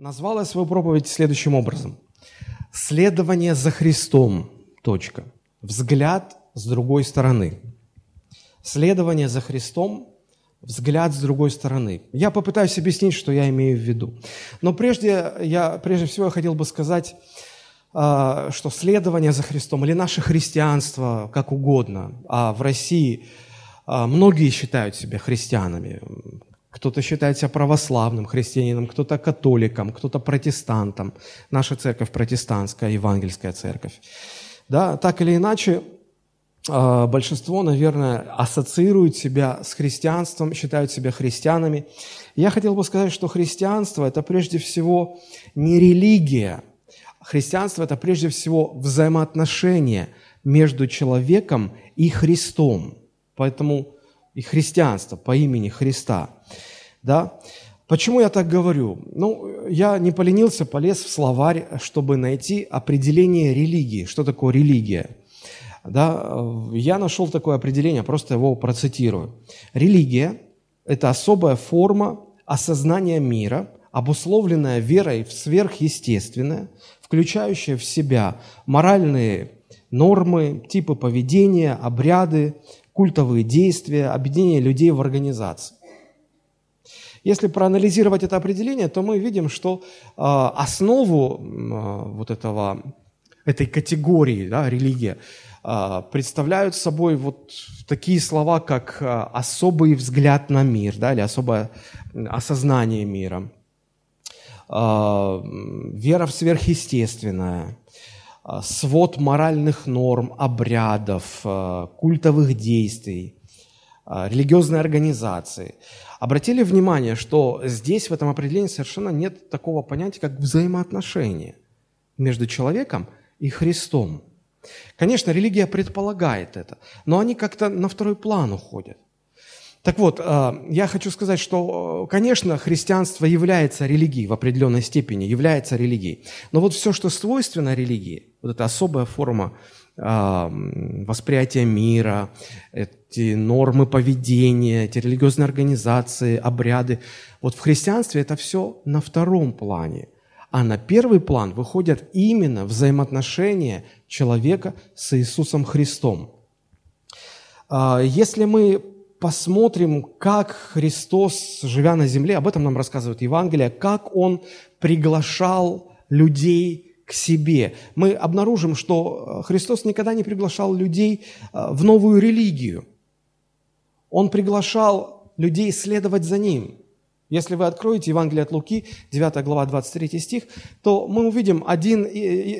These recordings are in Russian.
Назвал я свою проповедь следующим образом. Следование за Христом. Точка. Взгляд с другой стороны. Следование за Христом взгляд с другой стороны. Я попытаюсь объяснить, что я имею в виду. Но прежде, я, прежде всего я хотел бы сказать, а, что следование за Христом или наше христианство, как угодно, а в России а, многие считают себя христианами. Кто-то считает себя православным христианином, кто-то католиком, кто-то протестантом. Наша церковь протестантская, евангельская церковь. Да, так или иначе, а, большинство, наверное, ассоциируют себя с христианством, считают себя христианами. Я хотел бы сказать, что христианство – это прежде всего не религия. Христианство – это прежде всего взаимоотношения между человеком и Христом. Поэтому и христианство по имени Христа. Да? Почему я так говорю? Ну, я не поленился, полез в словарь, чтобы найти определение религии. Что такое религия? да, я нашел такое определение, просто его процитирую. Религия – это особая форма осознания мира, обусловленная верой в сверхъестественное, включающая в себя моральные нормы, типы поведения, обряды, культовые действия, объединение людей в организации. Если проанализировать это определение, то мы видим, что э, основу э, вот этого, этой категории, да, религия, а, представляют собой вот такие слова, как а, особый взгляд на мир, да, или особое осознание мира, а, вера в сверхъестественное, свод моральных норм, обрядов, культовых действий, религиозной организации. Обратили внимание, что здесь в этом определении совершенно нет такого понятия, как взаимоотношения между человеком и Христом – Конечно, религия предполагает это, но они как-то на второй план уходят. Так вот, э, я хочу сказать, что, э, конечно, христианство является религией в определенной степени, является религией. Но вот все, что свойственно религии, вот эта особая форма восприятия мира, эти нормы поведения, эти религиозные организации, обряды, вот в христианстве это все на втором плане – а на первый план выходят именно взаимоотношения человека с Иисусом Христом. А, если мы посмотрим, как Христос, живя на земле, об этом нам рассказывает Евангелие, как Он приглашал людей к себе. Мы обнаружим, что Христос никогда не приглашал людей а, в новую религию. Он приглашал людей следовать за Ним. Если вы откроете Евангелие от Луки, 9 глава, 23 стих, то мы увидим один,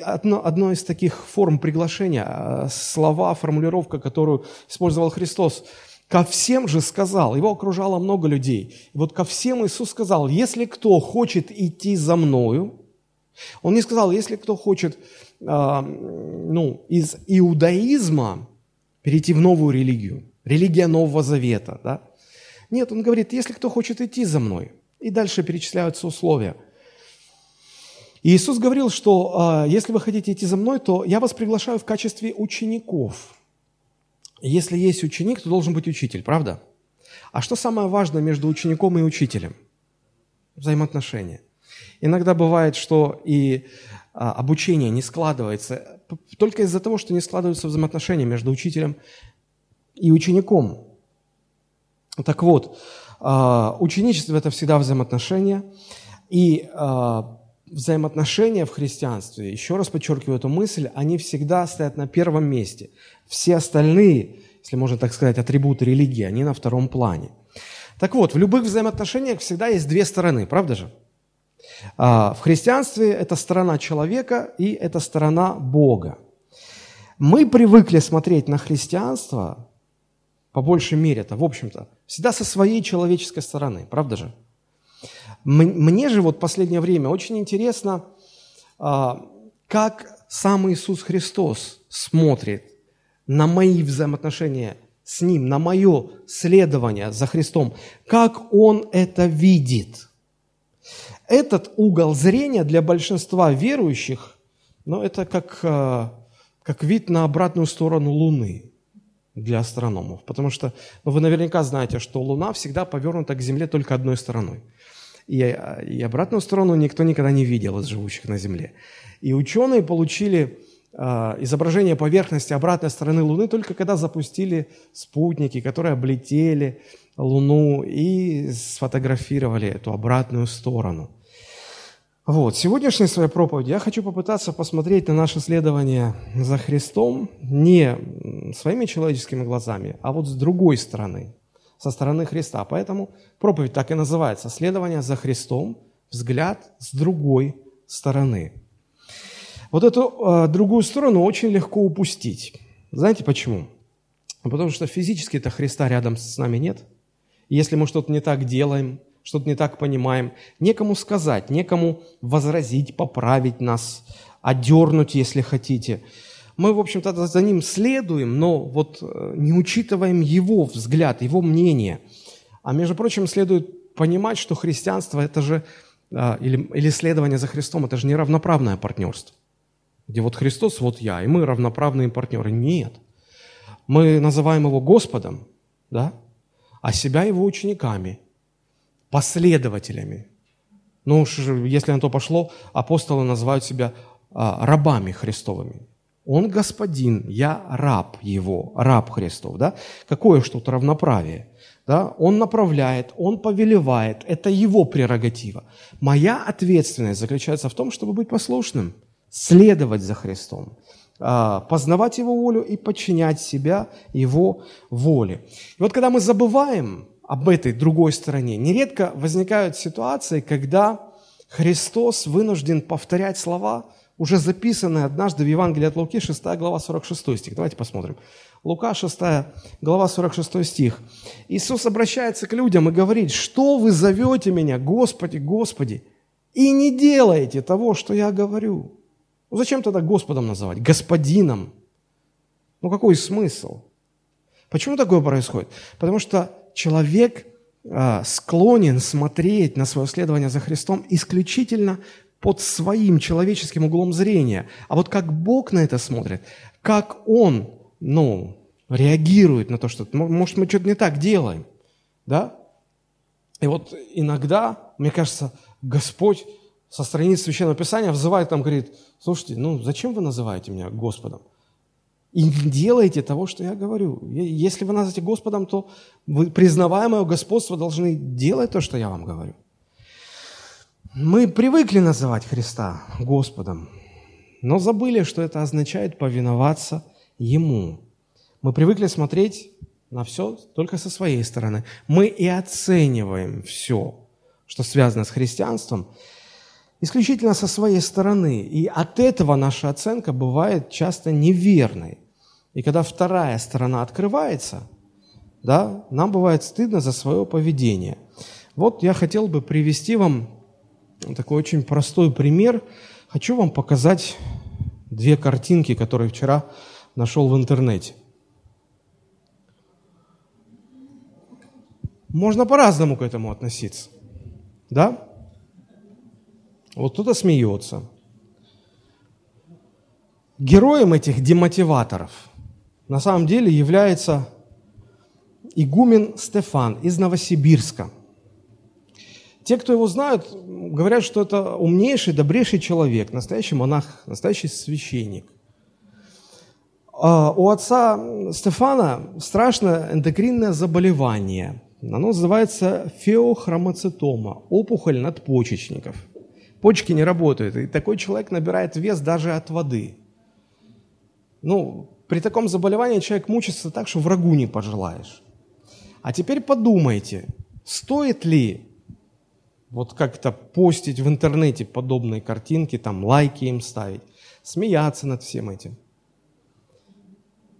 одно, одно из таких форм приглашения, а, слова, формулировка, которую использовал Христос. «Ко всем же сказал», его окружало много людей, и вот ко всем Иисус сказал, «Если кто хочет идти за Мною», Он не сказал, «Если кто хочет а, ну, из иудаизма перейти в новую религию, религия Нового Завета, да, нет, он говорит, если кто хочет идти за мной. И дальше перечисляются условия. Иисус говорил, что э, если вы хотите идти за мной, то я вас приглашаю в качестве учеников. Если есть ученик, то должен быть учитель, правда? А что самое важное между учеником и учителем? Взаимоотношения. Иногда бывает, что и а, обучение не складывается только из-за того, что не складываются взаимоотношения между учителем и учеником. Так вот, а, ученичество – это всегда взаимоотношения, и а, взаимоотношения в христианстве, еще раз подчеркиваю эту мысль, они всегда стоят на первом месте. Все остальные, если можно так сказать, атрибуты религии, они на втором плане. Так вот, в любых взаимоотношениях всегда есть две стороны, правда же? А, в христианстве это сторона человека и это сторона Бога. Мы привыкли смотреть на христианство по большей мере это, в общем-то, всегда со своей человеческой стороны, правда же? Мне же вот последнее время очень интересно, а, как сам Иисус Христос смотрит на мои взаимоотношения с Ним, на мое следование за Христом, как Он это видит. Этот угол зрения для большинства верующих, ну, это как, а, как вид на обратную сторону Луны – для астрономов, потому что ну, вы наверняка знаете, что Луна всегда повернута к Земле только одной стороной. и, и обратную сторону никто никогда не видел из живущих на Земле. И ученые получили э, изображение поверхности обратной стороны Луны только когда запустили спутники, которые облетели Луну и сфотографировали эту обратную сторону. Вот, сегодняшней своей проповеди я хочу попытаться посмотреть на наше следование за Христом не своими человеческими глазами, а вот с другой стороны, со стороны Христа. Поэтому проповедь так и называется «Следование за Христом. Взгляд с другой стороны». Вот эту э, другую сторону очень легко упустить. Знаете почему? Потому что физически-то Христа рядом с нами нет. Если мы что-то не так делаем, что-то не так понимаем, некому сказать, некому возразить, поправить нас, одернуть, если хотите. Мы, в общем-то, за ним следуем, но вот э, не учитываем его взгляд, его мнение. А между прочим, следует понимать, что христианство – это же, э, или, или следование за Христом – это же не равноправное партнерство где вот Христос, вот я, и мы равноправные партнеры. Нет. Мы называем Его Господом, да, а себя Его учениками, последователями. Ну если на то пошло, апостолы называют себя а, рабами Христовыми. Он господин, я раб его, раб Христов. Да? Какое что-то равноправие. Да? Он направляет, он повелевает, это его прерогатива. Моя ответственность заключается в том, чтобы быть послушным – следовать за Христом, а, познавать Его волю и подчинять себя Его воле. И вот когда мы забываем об этой другой стороне, нередко возникают ситуации, когда Христос вынужден повторять слова, уже записанные однажды в Евангелии от Луки, 6 глава, 46 стих. Давайте посмотрим. Лука, 6 глава, 46 стих. Иисус обращается к людям и говорит, что вы зовете меня, Господи, Господи, и не делаете того, что я говорю. Ну зачем тогда Господом называть? Господином. Ну какой смысл? Почему такое происходит? Потому что человек а, склонен смотреть на свое следование за Христом исключительно под своим человеческим углом зрения. А вот как Бог на это смотрит, как Он, ну, реагирует на то, что, может, мы что-то не так делаем, да? И вот иногда, мне кажется, Господь со страниц Священного Писания взывает там, говорит, слушайте, ну зачем вы называете меня Господом? И делайте того, что я говорю. Если вы назовете Господом, то вы, признавая мое господство, должны делать то, что я вам говорю. Мы привыкли называть Христа Господом, но забыли, что это означает повиноваться Ему. Мы привыкли смотреть на все только со своей стороны. Мы и оцениваем все, что связано с христианством, исключительно со своей стороны. И от этого наша оценка бывает часто неверной. И когда вторая сторона открывается, да, нам бывает стыдно за свое поведение. Вот я хотел бы привести вам такой очень простой пример. Хочу вам показать две картинки, которые вчера нашел в интернете. Можно по-разному к этому относиться. Да? Вот кто-то смеется. Героем этих демотиваторов на самом деле является игумен Стефан из Новосибирска. Те, кто его знают, говорят, что это умнейший, добрейший человек, настоящий монах, настоящий священник. А у отца Стефана страшное эндокринное заболевание. Оно называется феохромоцитома, опухоль надпочечников – почки не работают, и такой человек набирает вес даже от воды. Ну, при таком заболевании человек мучится так, что врагу не пожелаешь. А теперь подумайте, стоит ли вот как-то постить в интернете подобные картинки, там лайки им ставить, смеяться над всем этим.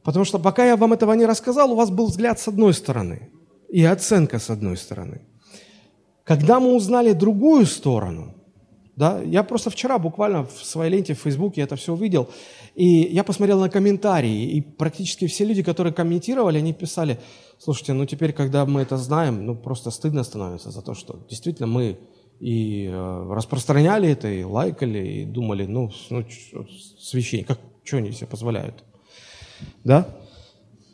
Потому что пока я вам этого не рассказал, у вас был взгляд с одной стороны и оценка с одной стороны. Когда мы узнали другую сторону – да? Я просто вчера буквально в своей ленте в Фейсбуке это все увидел, и я посмотрел на комментарии, и практически все люди, которые комментировали, они писали, слушайте, ну теперь, когда мы это знаем, ну просто стыдно становится за то, что действительно мы и э, распространяли это, и лайкали, и думали, ну, ну священник, как, что они себе позволяют? Да?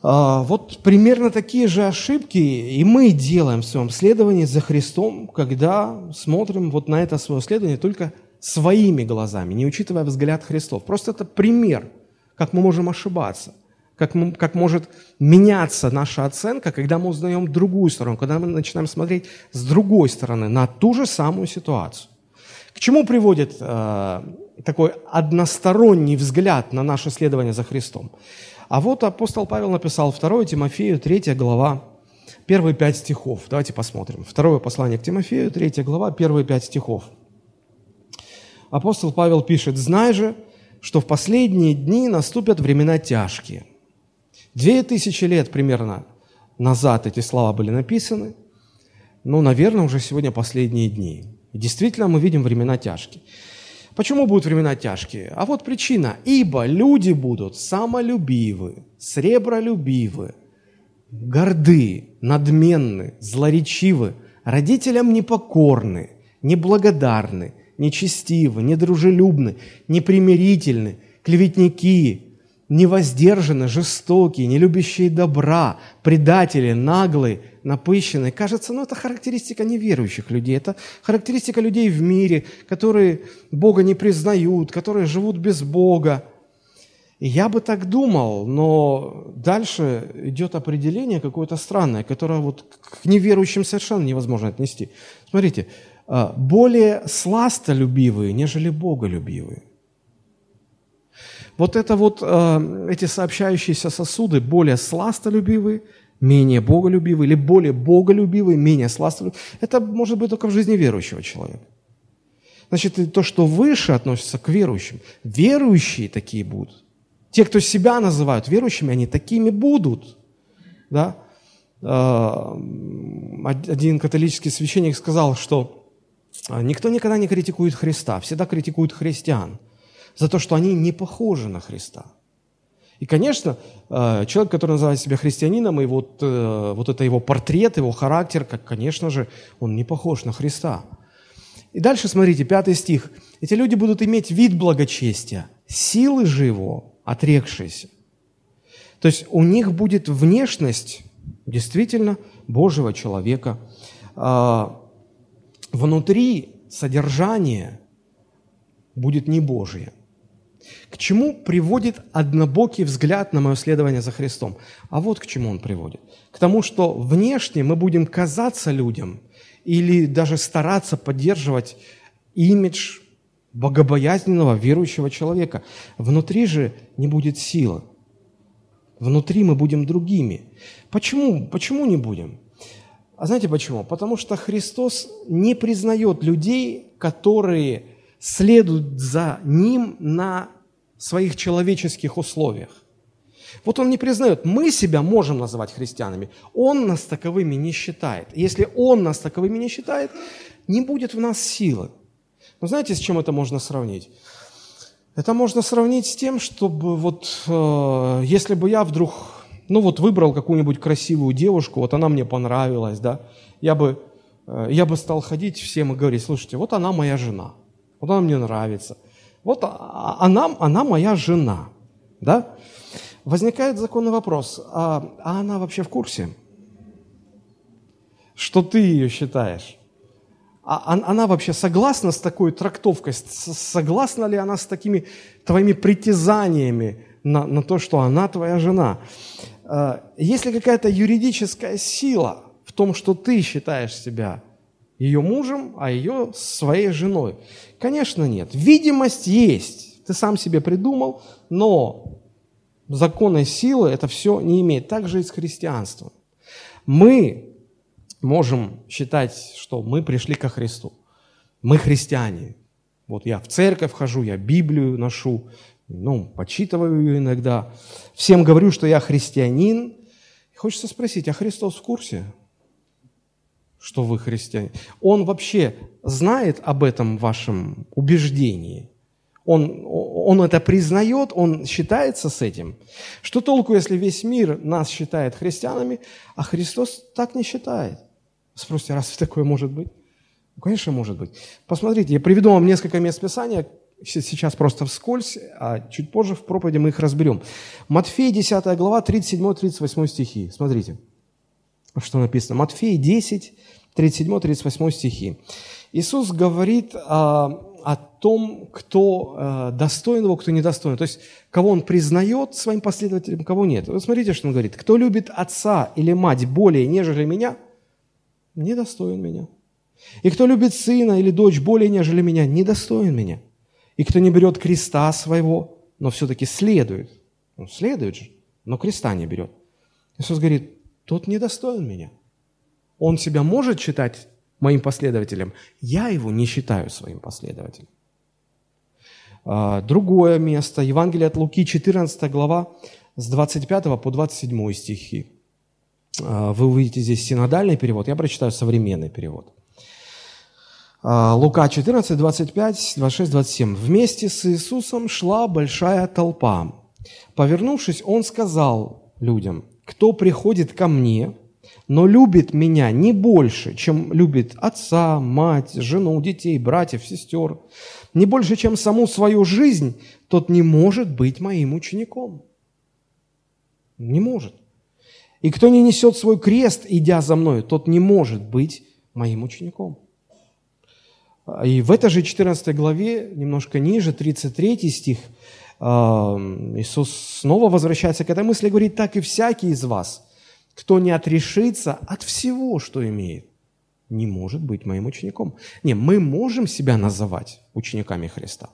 А, вот примерно такие же ошибки и мы делаем в своем следовании за Христом, когда смотрим вот на это свое следование только своими глазами, не учитывая взгляд Христов. Просто это пример, как мы можем ошибаться, как, мы, как может меняться наша оценка, когда мы узнаем другую сторону, когда мы начинаем смотреть с другой стороны на ту же самую ситуацию. К чему приводит э, такой односторонний взгляд на наше следование за Христом? А вот апостол Павел написал 2 Тимофею, 3 глава, первые пять стихов. Давайте посмотрим. Второе послание к Тимофею, 3 глава, первые пять стихов. Апостол Павел пишет, «Знай же, что в последние дни наступят времена тяжкие». Две тысячи лет примерно назад эти слова были написаны, но, наверное, уже сегодня последние дни. И действительно, мы видим времена тяжкие. Почему будут времена тяжкие? А вот причина. Ибо люди будут самолюбивы, сребролюбивы, горды, надменны, злоречивы, родителям непокорны, неблагодарны, нечестивы, недружелюбны, непримирительны, клеветники, невоздержаны, жестокие, не любящие добра, предатели, наглые, напыщенные. Кажется, ну это характеристика неверующих людей, это характеристика людей в мире, которые Бога не признают, которые живут без Бога. И я бы так думал, но дальше идет определение какое-то странное, которое вот к неверующим совершенно невозможно отнести. Смотрите, а, более сластолюбивые, нежели боголюбивые. Вот это вот, э, эти сообщающиеся сосуды более сластолюбивые, менее боголюбивые, или более боголюбивые, менее сластолюбивые. Это может быть только в жизни верующего человека. Значит, то, что выше относится к верующим. Верующие такие будут. Те, кто себя называют верующими, они такими будут. Да? Э, один католический священник сказал, что никто никогда не критикует Христа, всегда критикуют христиан за то, что они не похожи на Христа. И, конечно, э, человек, который называет себя христианином, и вот, э, вот это его портрет, его характер, как, конечно же, он не похож на Христа. И дальше, смотрите, пятый стих. «Эти люди будут иметь вид благочестия, силы же его отрекшиеся». То есть у них будет внешность действительно Божьего человека. А, внутри содержание будет не Божие. К чему приводит однобокий взгляд на мое следование за Христом? А вот к чему он приводит. К тому, что внешне мы будем казаться людям или даже стараться поддерживать имидж богобоязненного верующего человека. Внутри же не будет силы. Внутри мы будем другими. Почему? Почему не будем? А знаете почему? Потому что Христос не признает людей, которые следуют за Ним на своих человеческих условиях. Вот он не признает, мы себя можем называть христианами, он нас таковыми не считает. Если он нас таковыми не считает, не будет в нас силы. Но знаете, с чем это можно сравнить? Это можно сравнить с тем, чтобы вот, э, если бы я вдруг, ну вот выбрал какую-нибудь красивую девушку, вот она мне понравилась, да, я бы, э, я бы стал ходить всем и говорить, слушайте, вот она моя жена, вот она мне нравится – вот она, она моя жена, да? Возникает законный вопрос, а, а она вообще в курсе, что ты ее считаешь? А она вообще согласна с такой трактовкой? Согласна ли она с такими твоими притязаниями на, на то, что она твоя жена? А, есть ли какая-то юридическая сила в том, что ты считаешь себя ее мужем, а ее своей женой? Конечно, нет. Видимость есть. Ты сам себе придумал, но законной силы это все не имеет. Так же и с христианством. Мы можем считать, что мы пришли ко Христу. Мы христиане. Вот я в церковь хожу, я Библию ношу, ну, почитываю ее иногда. Всем говорю, что я христианин. хочется спросить, а Христос в курсе? Что вы христиане. Он вообще знает об этом вашем убеждении. Он, он это признает, он считается с этим. Что толку, если весь мир нас считает христианами, а Христос так не считает? Спросите, разве такое может быть? Ну, конечно, может быть. Посмотрите, я приведу вам несколько мест Писания, сейчас просто вскользь, а чуть позже в проповеди мы их разберем. Матфея 10 глава, 37-38 стихи. Смотрите, что написано. Матфея 10, 37-38 стихи. Иисус говорит о, о том, кто э, достоин его, кто недостоин. То есть, кого он признает своим последователем, кого нет. Вот смотрите, что он говорит. Кто любит отца или мать более, нежели меня, недостоин меня. И кто любит сына или дочь более, нежели меня, недостоин меня. И кто не берет креста своего, но все-таки следует, ну, следует же, но креста не берет. Иисус говорит, тот недостоин меня. Он себя может считать моим последователем, я его не считаю своим последователем. А, другое место, Евангелие от Луки, 14 глава, с 25 по 27 стихи. А, вы увидите здесь синодальный перевод, я прочитаю современный перевод. А, Лука 14, 25, 26, 27. «Вместе с Иисусом шла большая толпа. Повернувшись, Он сказал людям, кто приходит ко мне, но любит меня не больше, чем любит отца, мать, жену, детей, братьев, сестер, не больше, чем саму свою жизнь, тот не может быть моим учеником. Не может. И кто не несет свой крест, идя за мной, тот не может быть моим учеником. И в этой же 14 главе, немножко ниже, 33 стих, Иисус снова возвращается к этой мысли и говорит, так и всякий из вас – кто не отрешится от всего, что имеет, не может быть моим учеником. Не, мы можем себя называть учениками Христа.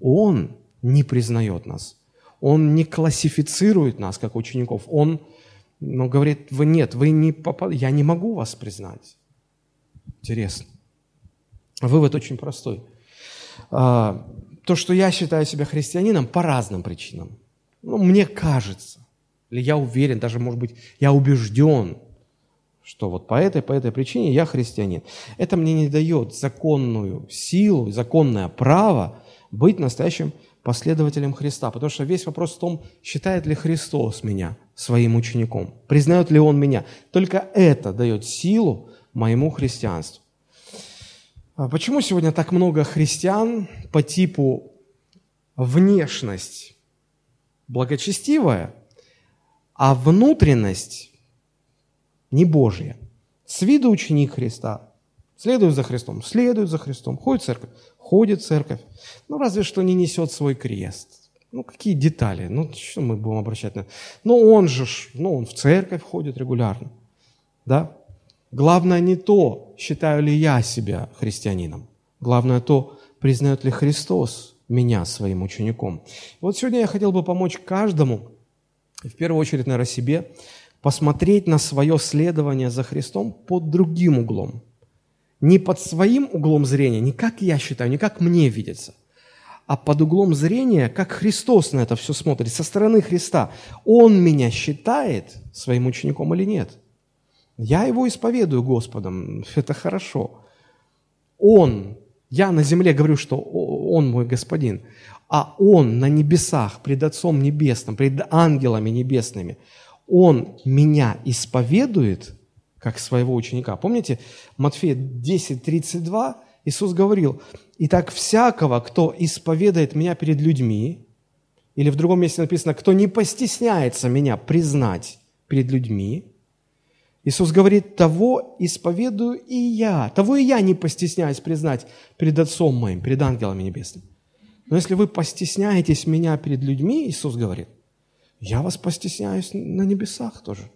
Он не признает нас. Он не классифицирует нас как учеников. Он ну, говорит, вы нет, вы не попад... я не могу вас признать. Интересно. Вывод очень простой. То, что я считаю себя христианином по разным причинам. Ну, мне кажется. Или я уверен, даже, может быть, я убежден, что вот по этой, по этой причине я христианин. Это мне не дает законную силу, законное право быть настоящим последователем Христа. Потому что весь вопрос в том, считает ли Христос меня своим учеником, признает ли Он меня. Только это дает силу моему христианству. А почему сегодня так много христиан по типу внешность благочестивая – а внутренность не Божья. С виду ученик Христа, следует за Христом, следует за Христом, ходит в церковь, ходит в церковь. Ну, разве что не несет свой крест. Ну, какие детали? Ну, что мы будем обращать на Ну, он же, ну, он в церковь ходит регулярно. Да? Главное не то, считаю ли я себя христианином. Главное то, признает ли Христос меня своим учеником. Вот сегодня я хотел бы помочь каждому в первую очередь, наверное, себе, посмотреть на свое следование за Христом под другим углом. Не под своим углом зрения, не как я считаю, не как мне видится, а под углом зрения, как Христос на это все смотрит, со стороны Христа. Он меня считает своим учеником или нет? Я его исповедую Господом, это хорошо. Он, я на земле говорю, что Он мой Господин а Он на небесах, пред Отцом Небесным, пред ангелами небесными, Он меня исповедует как своего ученика. Помните, Матфея 10, 32, Иисус говорил, «Итак, всякого, кто исповедает меня перед людьми, или в другом месте написано, кто не постесняется меня признать перед людьми, Иисус говорит, того исповедую и я, того и я не постесняюсь признать перед Отцом моим, перед ангелами небесными. Но если вы постесняетесь меня перед людьми, Иисус говорит, я вас постесняюсь на небесах тоже.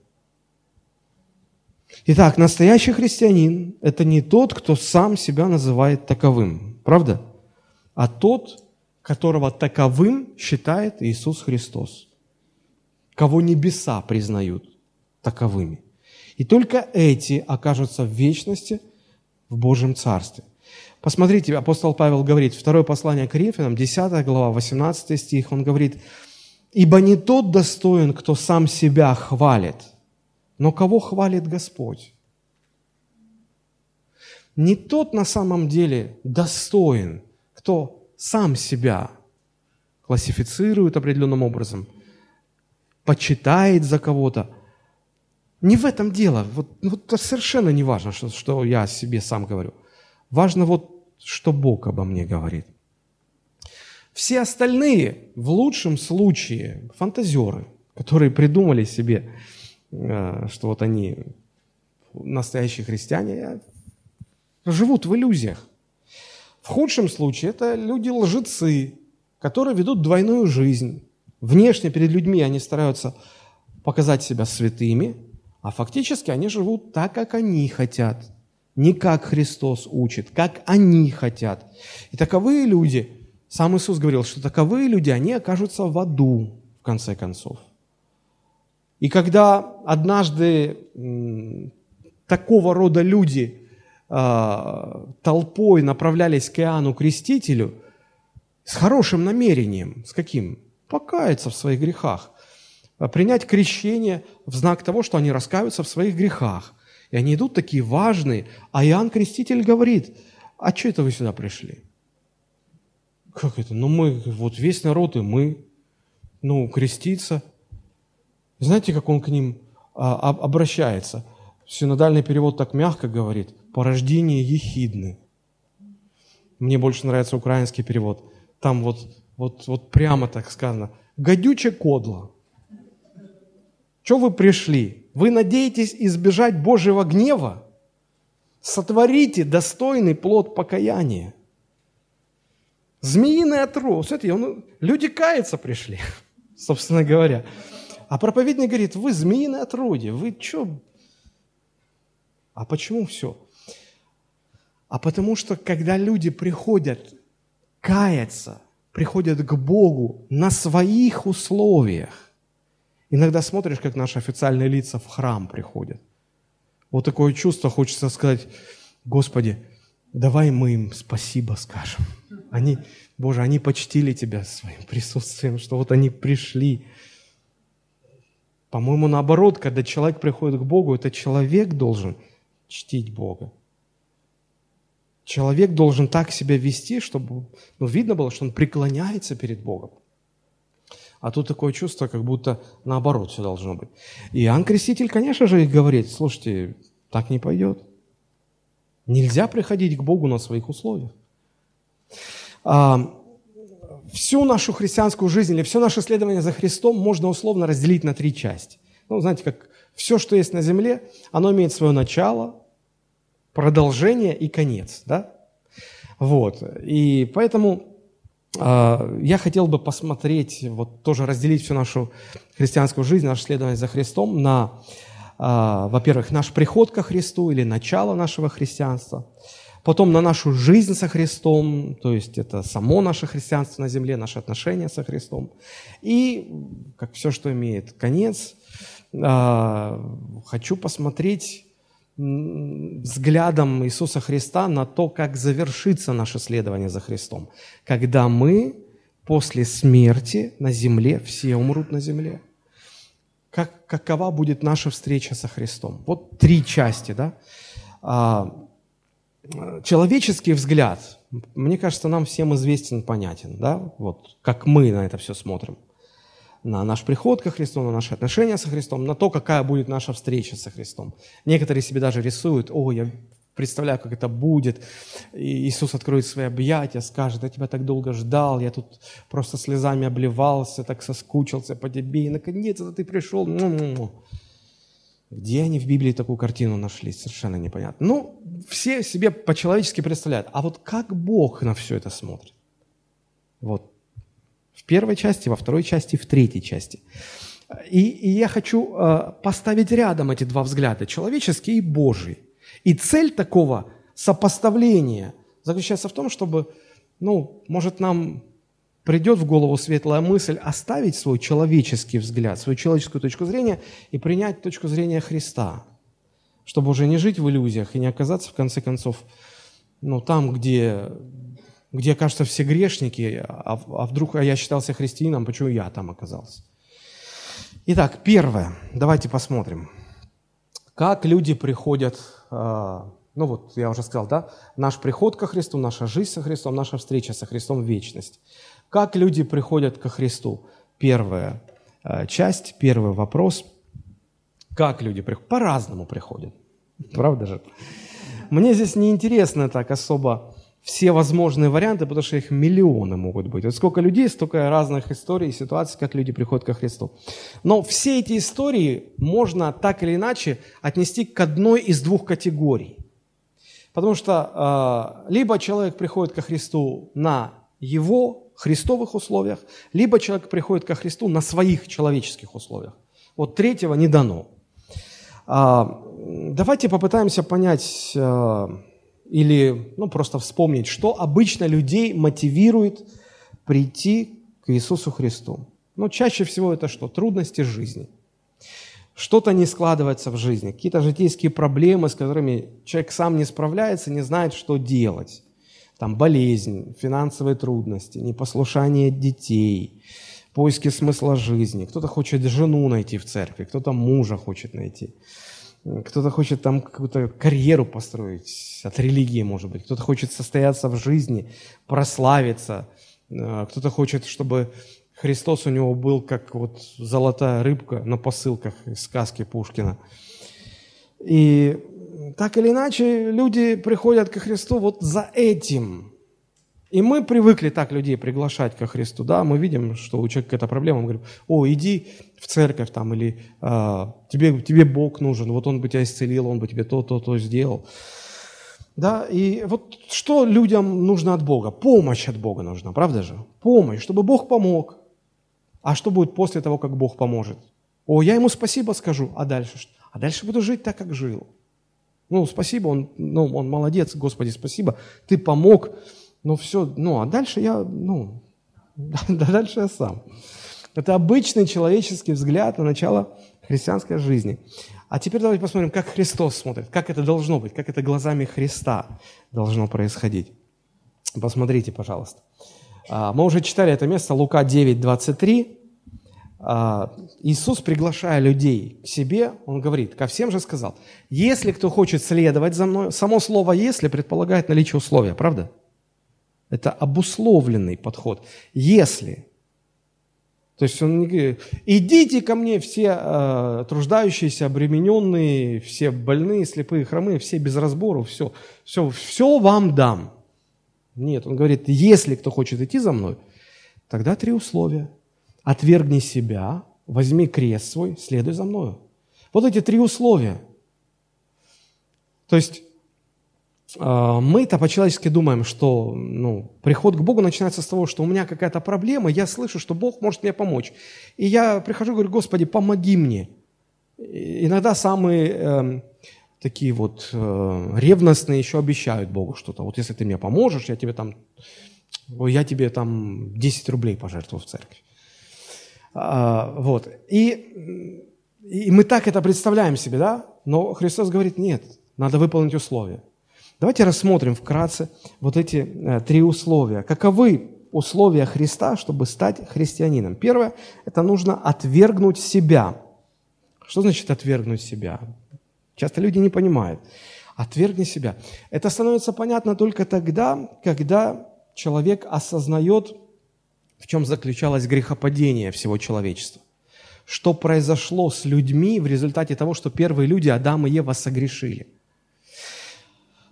Итак, настоящий христианин – это не тот, кто сам себя называет таковым, правда? А тот, которого таковым считает Иисус Христос, кого небеса признают таковыми. И только эти окажутся в вечности в Божьем Царстве. Посмотрите, апостол Павел говорит, второе послание к Коринфянам, 10 глава, 18 стих, он говорит, «Ибо не тот достоин, кто сам себя хвалит, но кого хвалит Господь». Не тот на самом деле достоин, кто сам себя классифицирует определенным образом, почитает за кого-то. Не в этом дело. Вот, вот совершенно не важно, что, что я себе сам говорю – Важно вот, что Бог обо мне говорит. Все остальные, в лучшем случае, фантазеры, которые придумали себе, э, что вот они настоящие христиане, живут в иллюзиях. В худшем случае это люди-лжецы, которые ведут двойную жизнь. Внешне перед людьми они стараются показать себя святыми, а фактически они живут так, как они хотят, не как Христос учит, как они хотят. И таковые люди, сам Иисус говорил, что таковые люди, они окажутся в аду, в конце концов. И когда однажды такого рода люди э, толпой направлялись к Иоанну Крестителю с хорошим намерением. С каким? Покаяться в своих грехах. А, принять крещение в знак того, что они раскаются в своих грехах. И они идут такие важные. А Иоанн Креститель говорит, а что это вы сюда пришли? Как это? Ну мы, вот весь народ и мы, ну, креститься. Знаете, как он к ним а, обращается – Синодальный перевод так мягко говорит «порождение ехидны». Мне больше нравится украинский перевод. Там вот, вот, вот прямо так сказано «гадюче кодло». Что вы пришли? Вы надеетесь избежать Божьего гнева? Сотворите достойный плод покаяния. Змеиный отрос. Смотрите, он, люди каяться пришли, собственно говоря. А проповедник говорит, вы змеиное отродье, вы что, а почему все? А потому что, когда люди приходят каяться, приходят к Богу на своих условиях, иногда смотришь, как наши официальные лица в храм приходят. Вот такое чувство, хочется сказать, Господи, давай мы им спасибо скажем. Они, Боже, они почтили Тебя своим присутствием, что вот они пришли. По-моему, наоборот, когда человек приходит к Богу, это человек должен – чтить Бога. Человек должен так себя вести, чтобы ну, видно было, что он преклоняется перед Богом. А тут такое чувство, как будто наоборот все должно быть. И Иоанн Креститель, конечно же, говорит, слушайте, так не пойдет. Нельзя приходить к Богу на своих условиях. А, всю нашу христианскую жизнь или все наше следование за Христом можно условно разделить на три части. Ну, знаете, как все, что есть на земле, оно имеет свое начало, продолжение и конец. Да? Вот. И поэтому я хотел бы посмотреть, вот тоже разделить всю нашу христианскую жизнь, наше следование за Христом на, э, во-первых, наш приход ко Христу или начало нашего христианства, потом на нашу жизнь со Христом, то есть это само наше христианство на земле, наши отношения со Христом, и, как все, что имеет конец – а, хочу посмотреть взглядом Иисуса Христа на то, как завершится наше следование за Христом. Когда мы после смерти на земле, все умрут на земле. Как, какова будет наша встреча со Христом? Вот три части, да? А, человеческий взгляд, мне кажется, нам всем известен, понятен, да? Вот как мы на это все смотрим на наш приход ко Христу, на наши отношения со Христом, на то, какая будет наша встреча со Христом. Некоторые себе даже рисуют, о, я представляю, как это будет. И Иисус откроет свои объятия, скажет, я тебя так долго ждал, я тут просто слезами обливался, так соскучился по тебе, и наконец-то ты пришел. Ну-ну-ну. Где они в Библии такую картину нашли, совершенно непонятно. Ну, все себе по-человечески представляют. А вот как Бог на все это смотрит? Вот первой части, во второй части, в третьей части. И, и я хочу э, поставить рядом эти два взгляда, человеческий и Божий. И цель такого сопоставления заключается в том, чтобы, ну, может, нам придет в голову светлая мысль оставить свой человеческий взгляд, свою человеческую точку зрения и принять точку зрения Христа, чтобы уже не жить в иллюзиях и не оказаться, в конце концов, ну, там, где где, кажется, все грешники, а, а вдруг а я считался христианином, почему я там оказался? Итак, первое, давайте посмотрим. Как люди приходят, а, ну вот я уже сказал, да, наш приход ко Христу, наша жизнь со Христом, наша встреча со Христом в вечность. Как люди приходят ко Христу? Первая а, часть, первый вопрос. Как люди приходят? По-разному приходят. Правда же? Мне здесь не интересно так особо все возможные варианты, потому что их миллионы могут быть. Вот сколько людей, столько разных историй и ситуаций, как люди приходят ко Христу. Но все эти истории можно так или иначе отнести к одной из двух категорий. Потому что э, либо человек приходит ко Христу на его христовых условиях, либо человек приходит ко Христу на своих человеческих условиях. Вот третьего не дано. А, давайте попытаемся понять а, или ну, просто вспомнить, что обычно людей мотивирует прийти к Иисусу Христу. Ну, чаще всего это что? Трудности жизни. Что-то не складывается в жизни, какие-то житейские проблемы, с которыми человек сам не справляется, не знает, что делать. Там болезнь, финансовые трудности, непослушание детей, поиски смысла жизни. Кто-то хочет жену найти в церкви, кто-то мужа хочет найти. Кто-то хочет там какую-то карьеру построить от религии, может быть. Кто-то хочет состояться в жизни, прославиться. Э, кто-то хочет, чтобы Христос у него был как вот золотая рыбка на посылках из сказки Пушкина. И так или иначе люди приходят ко Христу вот за этим. И мы привыкли так людей приглашать ко Христу, да, мы видим, что у человека какая-то проблема, мы говорим, о, иди в церковь там, или а, тебе, тебе Бог нужен, вот Он бы тебя исцелил, Он бы тебе то, то, то сделал. Да, и вот что людям нужно от Бога? Помощь от Бога нужна, правда же? Помощь, чтобы Бог помог. А что будет после того, как Бог поможет? О, я ему спасибо скажу, а дальше что? А дальше буду жить так, как жил. Ну, спасибо, он, ну, он молодец, Господи, спасибо, ты помог, ну все, ну, а дальше я, ну, да, дальше я сам. Это обычный человеческий взгляд на начало христианской жизни. А теперь давайте посмотрим, как Христос смотрит, как это должно быть, как это глазами Христа должно происходить. Посмотрите, пожалуйста. А, мы уже читали это место, Лука 9, 23. А, Иисус, приглашая людей к себе, Он говорит, ко всем же сказал, если кто хочет следовать за мной, само слово «если» предполагает наличие условия, правда? Это обусловленный подход. Если. То есть он не говорит, идите ко мне все э, труждающиеся, обремененные, все больные, слепые, хромые, все без разбору, все, все, все вам дам. Нет, он говорит, если кто хочет идти за мной, тогда три условия. Отвергни себя, возьми крест свой, следуй за мною. Вот эти три условия. То есть мы-то по-человечески думаем, что ну, приход к Богу начинается с того, что у меня какая-то проблема, я слышу, что Бог может мне помочь. И я прихожу и говорю, Господи, помоги мне. И иногда самые э, такие вот э, ревностные еще обещают Богу что-то. Вот если ты мне поможешь, я тебе там, я тебе там 10 рублей пожертвую в церковь. А, вот. И, и мы так это представляем себе, да? Но Христос говорит, нет, надо выполнить условия. Давайте рассмотрим вкратце вот эти э, три условия. Каковы условия Христа, чтобы стать христианином? Первое – это нужно отвергнуть себя. Что значит отвергнуть себя? Часто люди не понимают. Отвергни себя. Это становится понятно только тогда, когда человек осознает, в чем заключалось грехопадение всего человечества. Что произошло с людьми в результате того, что первые люди, Адам и Ева, согрешили.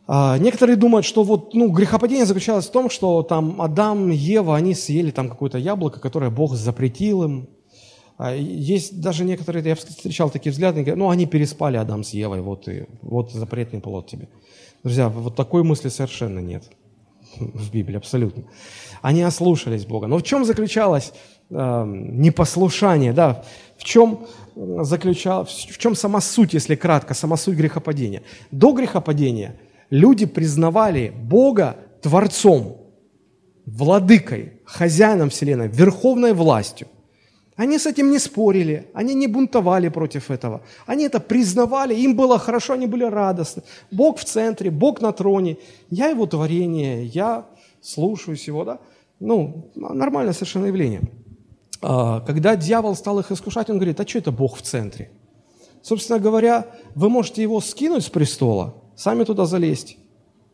А, некоторые думают, что вот, ну, грехопадение заключалось в том, что там Адам, Ева, они съели там какое-то яблоко, которое Бог запретил им. А, есть даже некоторые, я встречал такие взгляды, ну, они переспали Адам с Евой, вот, и, вот запретный плод тебе. Друзья, вот такой мысли совершенно нет в Библии, абсолютно. Они ослушались Бога. Но в чем заключалось э, непослушание, да? В чем заключалось, в чем сама суть, если кратко, сама суть грехопадения? До грехопадения – люди признавали Бога Творцом, владыкой, хозяином Вселенной, верховной властью. Они с этим не спорили, они не бунтовали против этого. Они это признавали, им было хорошо, они были радостны. Бог в центре, Бог на троне, я его творение, я слушаюсь его, да? Ну, нормальное совершенно явление. А, когда дьявол стал их искушать, он говорит, а что это Бог в центре? Собственно говоря, вы можете его скинуть с престола, сами туда залезть.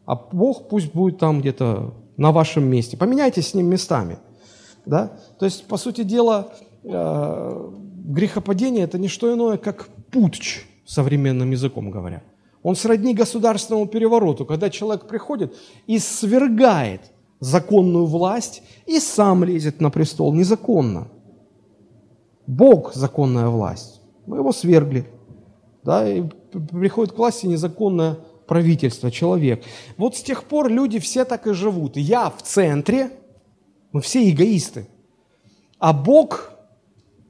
А Бог пусть будет там где-то на вашем месте. Поменяйтесь с Ним местами. Да? То есть, по сути дела, э, грехопадение – это не что иное, как путч, современным языком говоря. Он сродни государственному перевороту, когда человек приходит и свергает законную власть и сам лезет на престол незаконно. Бог – законная власть. Мы его свергли. Да, и приходит к власти незаконное правительство, человек. Вот с тех пор люди все так и живут. Я в центре, мы все эгоисты. А Бог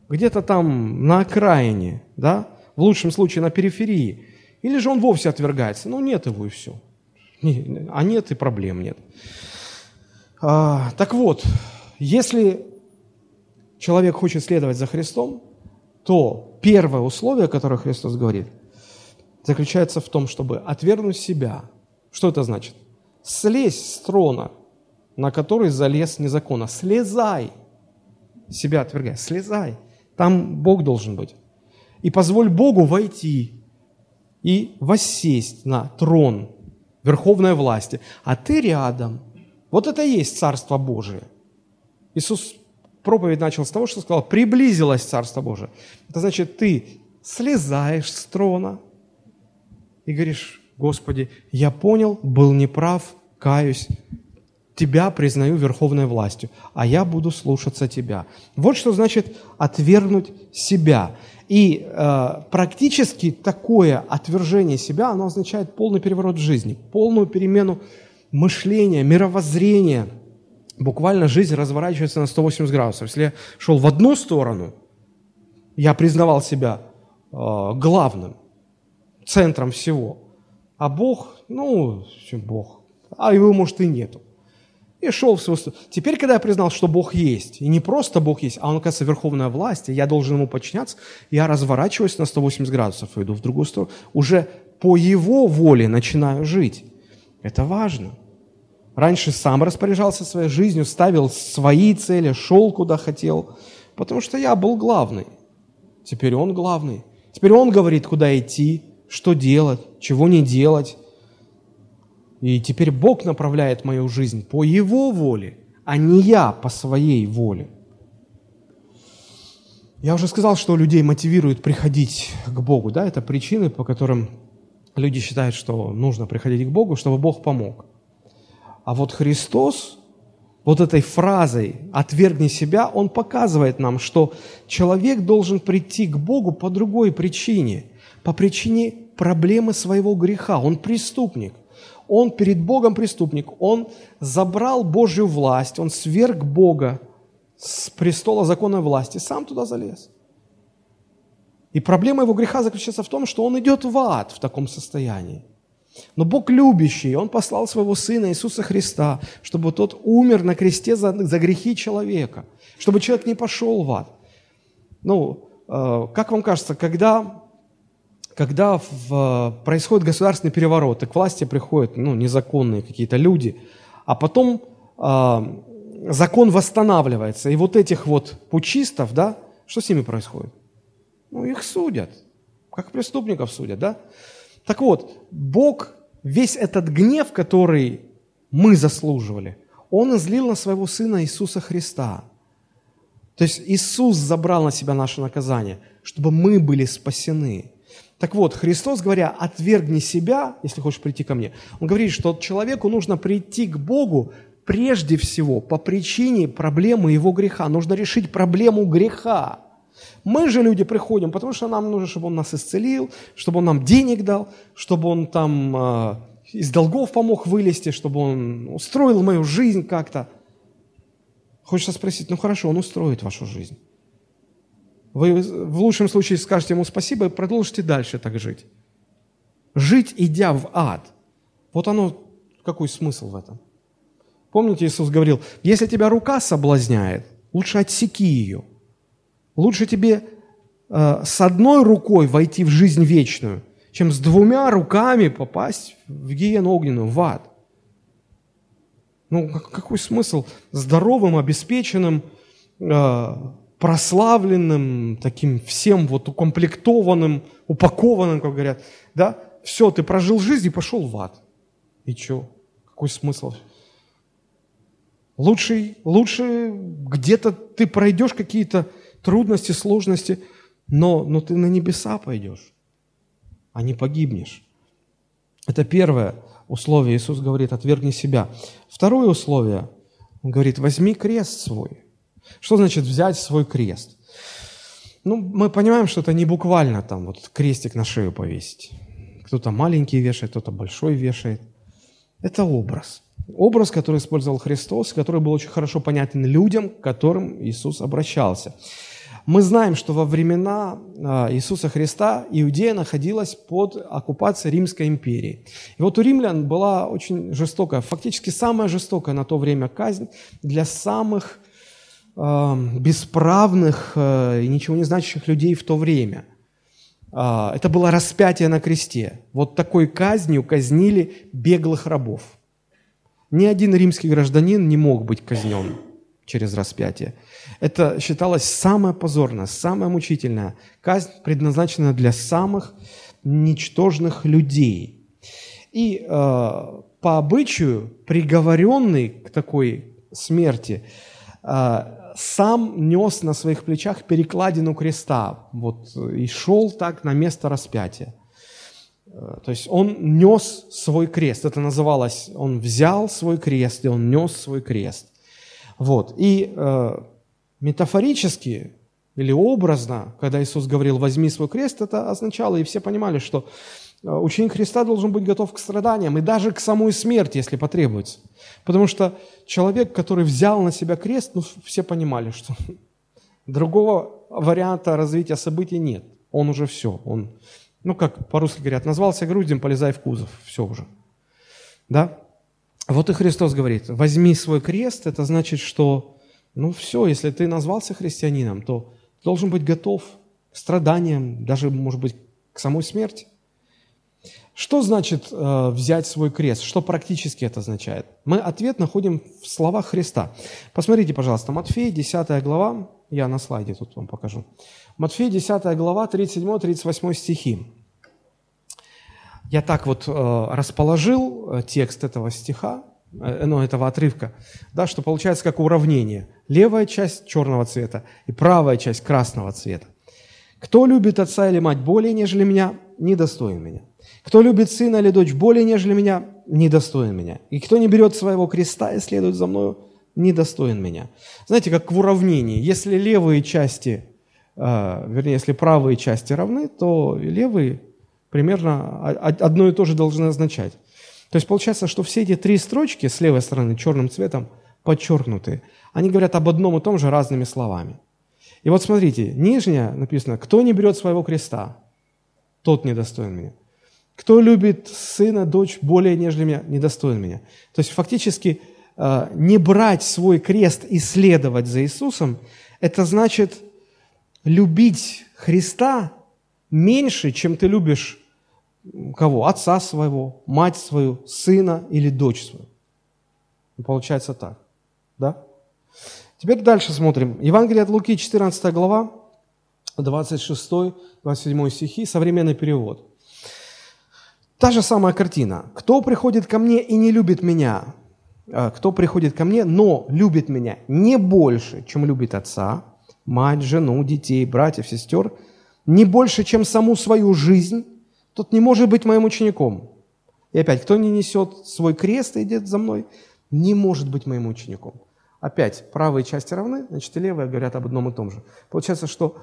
где-то там на окраине, да, в лучшем случае на периферии. Или же он вовсе отвергается. Ну, нет его и все. А нет и проблем нет. А, так вот, если человек хочет следовать за Христом, то первое условие, которое Христос говорит, заключается в том, чтобы отвергнуть себя. Что это значит? Слезь с трона, на который залез незаконно. Слезай. Себя отвергай. Слезай. Там Бог должен быть. И позволь Богу войти и воссесть на трон верховной власти. А ты рядом. Вот это и есть Царство Божие. Иисус проповедь начал с того, что сказал, приблизилось Царство Божие. Это значит, ты слезаешь с трона и говоришь, Господи, я понял, был неправ, каюсь, Тебя признаю верховной властью, а я буду слушаться Тебя. Вот что значит отвергнуть себя. И э, практически такое отвержение себя, оно означает полный переворот в жизни, полную перемену мышления, мировоззрения – буквально жизнь разворачивается на 180 градусов. Если я шел в одну сторону, я признавал себя э, главным, центром всего. А Бог, ну, Бог, а его, может, и нету. И шел в свою. Теперь, когда я признал, что Бог есть, и не просто Бог есть, а Он, оказывается, верховная власть, и я должен Ему подчиняться, я разворачиваюсь на 180 градусов и иду в другую сторону. Уже по Его воле начинаю жить. Это важно. Раньше сам распоряжался своей жизнью, ставил свои цели, шел куда хотел, потому что я был главный. Теперь он главный. Теперь он говорит, куда идти, что делать, чего не делать. И теперь Бог направляет мою жизнь по Его воле, а не я по своей воле. Я уже сказал, что людей мотивирует приходить к Богу. Да? Это причины, по которым люди считают, что нужно приходить к Богу, чтобы Бог помог. А вот Христос вот этой фразой «отвергни себя», Он показывает нам, что человек должен прийти к Богу по другой причине, по причине проблемы своего греха. Он преступник. Он перед Богом преступник. Он забрал Божью власть, он сверг Бога с престола законной власти, сам туда залез. И проблема его греха заключается в том, что он идет в ад в таком состоянии. Но Бог любящий, Он послал своего Сына Иисуса Христа, чтобы Тот умер на кресте за, за грехи человека, чтобы человек не пошел в ад. Ну, э, как вам кажется, когда, когда в, происходит государственный переворот, и к власти приходят ну, незаконные какие-то люди, а потом э, закон восстанавливается, и вот этих вот пучистов, да, что с ними происходит? Ну, их судят, как преступников судят, да? Так вот, Бог весь этот гнев, который мы заслуживали, Он излил на своего Сына Иисуса Христа. То есть Иисус забрал на себя наше наказание, чтобы мы были спасены. Так вот, Христос, говоря, отвергни себя, если хочешь прийти ко мне, Он говорит, что человеку нужно прийти к Богу прежде всего по причине проблемы его греха. Нужно решить проблему греха. Мы же люди приходим, потому что нам нужно, чтобы Он нас исцелил, чтобы Он нам денег дал, чтобы Он там э, из долгов помог вылезти, чтобы Он устроил мою жизнь как-то. Хочется спросить, ну хорошо, Он устроит вашу жизнь. Вы в лучшем случае скажете Ему спасибо и продолжите дальше так жить. Жить, идя в ад. Вот оно, какой смысл в этом? Помните, Иисус говорил, если тебя рука соблазняет, лучше отсеки ее. Лучше тебе э, с одной рукой войти в жизнь вечную, чем с двумя руками попасть в гиену огненную, в ад. Ну, какой смысл здоровым, обеспеченным, э, прославленным, таким всем вот укомплектованным, упакованным, как говорят, да? Все, ты прожил жизнь и пошел в ад. И что? Какой смысл? Лучше, лучше где-то ты пройдешь какие-то трудности, сложности, но, но ты на небеса пойдешь, а не погибнешь. Это первое условие. Иисус говорит, отвергни себя. Второе условие, Он говорит, возьми крест свой. Что значит взять свой крест? Ну, мы понимаем, что это не буквально там вот крестик на шею повесить. Кто-то маленький вешает, кто-то большой вешает. Это образ. Образ, который использовал Христос, который был очень хорошо понятен людям, к которым Иисус обращался. Мы знаем, что во времена а, Иисуса Христа Иудея находилась под оккупацией Римской империи. И вот у римлян была очень жестокая, фактически самая жестокая на то время казнь для самых бесправных э, и ничего не значащих людей в то время. Э, это было распятие на кресте. Вот такой казнью казнили беглых рабов. Ни один римский гражданин не мог быть казнен через распятие. Это считалось самое позорное, самое мучительное. Казнь предназначена для самых ничтожных людей. И э, по обычаю приговоренный к такой смерти э, сам нес на своих плечах перекладину креста вот, и шел так на место распятия. Э, то есть он нес свой крест. Это называлось, он взял свой крест, и он нес свой крест. Вот. И э, метафорически или образно, когда Иисус говорил «возьми свой крест», это означало, и все понимали, что ученик Христа должен быть готов к страданиям и даже к самой смерти, если потребуется. Потому что человек, который взял на себя крест, ну, все понимали, что другого варианта развития событий нет. Он уже все. Он, ну, как по-русски говорят, назвался грудем, полезай в кузов. Все уже. Да? Вот и Христос говорит, возьми свой крест, это значит, что, ну все, если ты назвался христианином, то должен быть готов к страданиям, даже, может быть, к самой смерти. Что значит э, взять свой крест? Что практически это означает? Мы ответ находим в словах Христа. Посмотрите, пожалуйста, Матфея, 10 глава, я на слайде тут вам покажу. Матфея, 10 глава, 37-38 стихи. Я так вот э, расположил э, текст этого стиха, э, ну, этого отрывка, да, что получается как уравнение. Левая часть черного цвета и правая часть красного цвета. Кто любит отца или мать более, нежели меня, недостоин меня. Кто любит сына или дочь более, нежели меня, недостоин меня. И кто не берет своего креста и следует за мною, недостоин меня. Знаете, как в уравнении. Если левые части, э, вернее, если правые части равны, то левые примерно одно и то же должны означать. То есть получается, что все эти три строчки с левой стороны черным цветом подчеркнуты. Они говорят об одном и том же разными словами. И вот смотрите, нижняя написано, кто не берет своего креста, тот недостоин меня. Кто любит сына, дочь более, нежели меня, недостоин меня. То есть фактически э, не брать свой крест и следовать за Иисусом, это значит любить Христа меньше, чем ты любишь кого? Отца своего, мать свою, сына или дочь свою. И получается так. Да? Теперь дальше смотрим. Евангелие от Луки, 14 глава, 26-27 стихи, современный перевод. Та же самая картина. «Кто приходит ко мне и не любит меня? А, кто приходит ко мне, но любит меня не больше, чем любит отца, мать, жену, детей, братьев, сестер, не больше, чем саму свою жизнь, тот не может быть моим учеником. И опять, кто не несет свой крест и идет за мной, не может быть моим учеником. Опять, правые части равны, значит, и левые говорят об одном и том же. Получается, что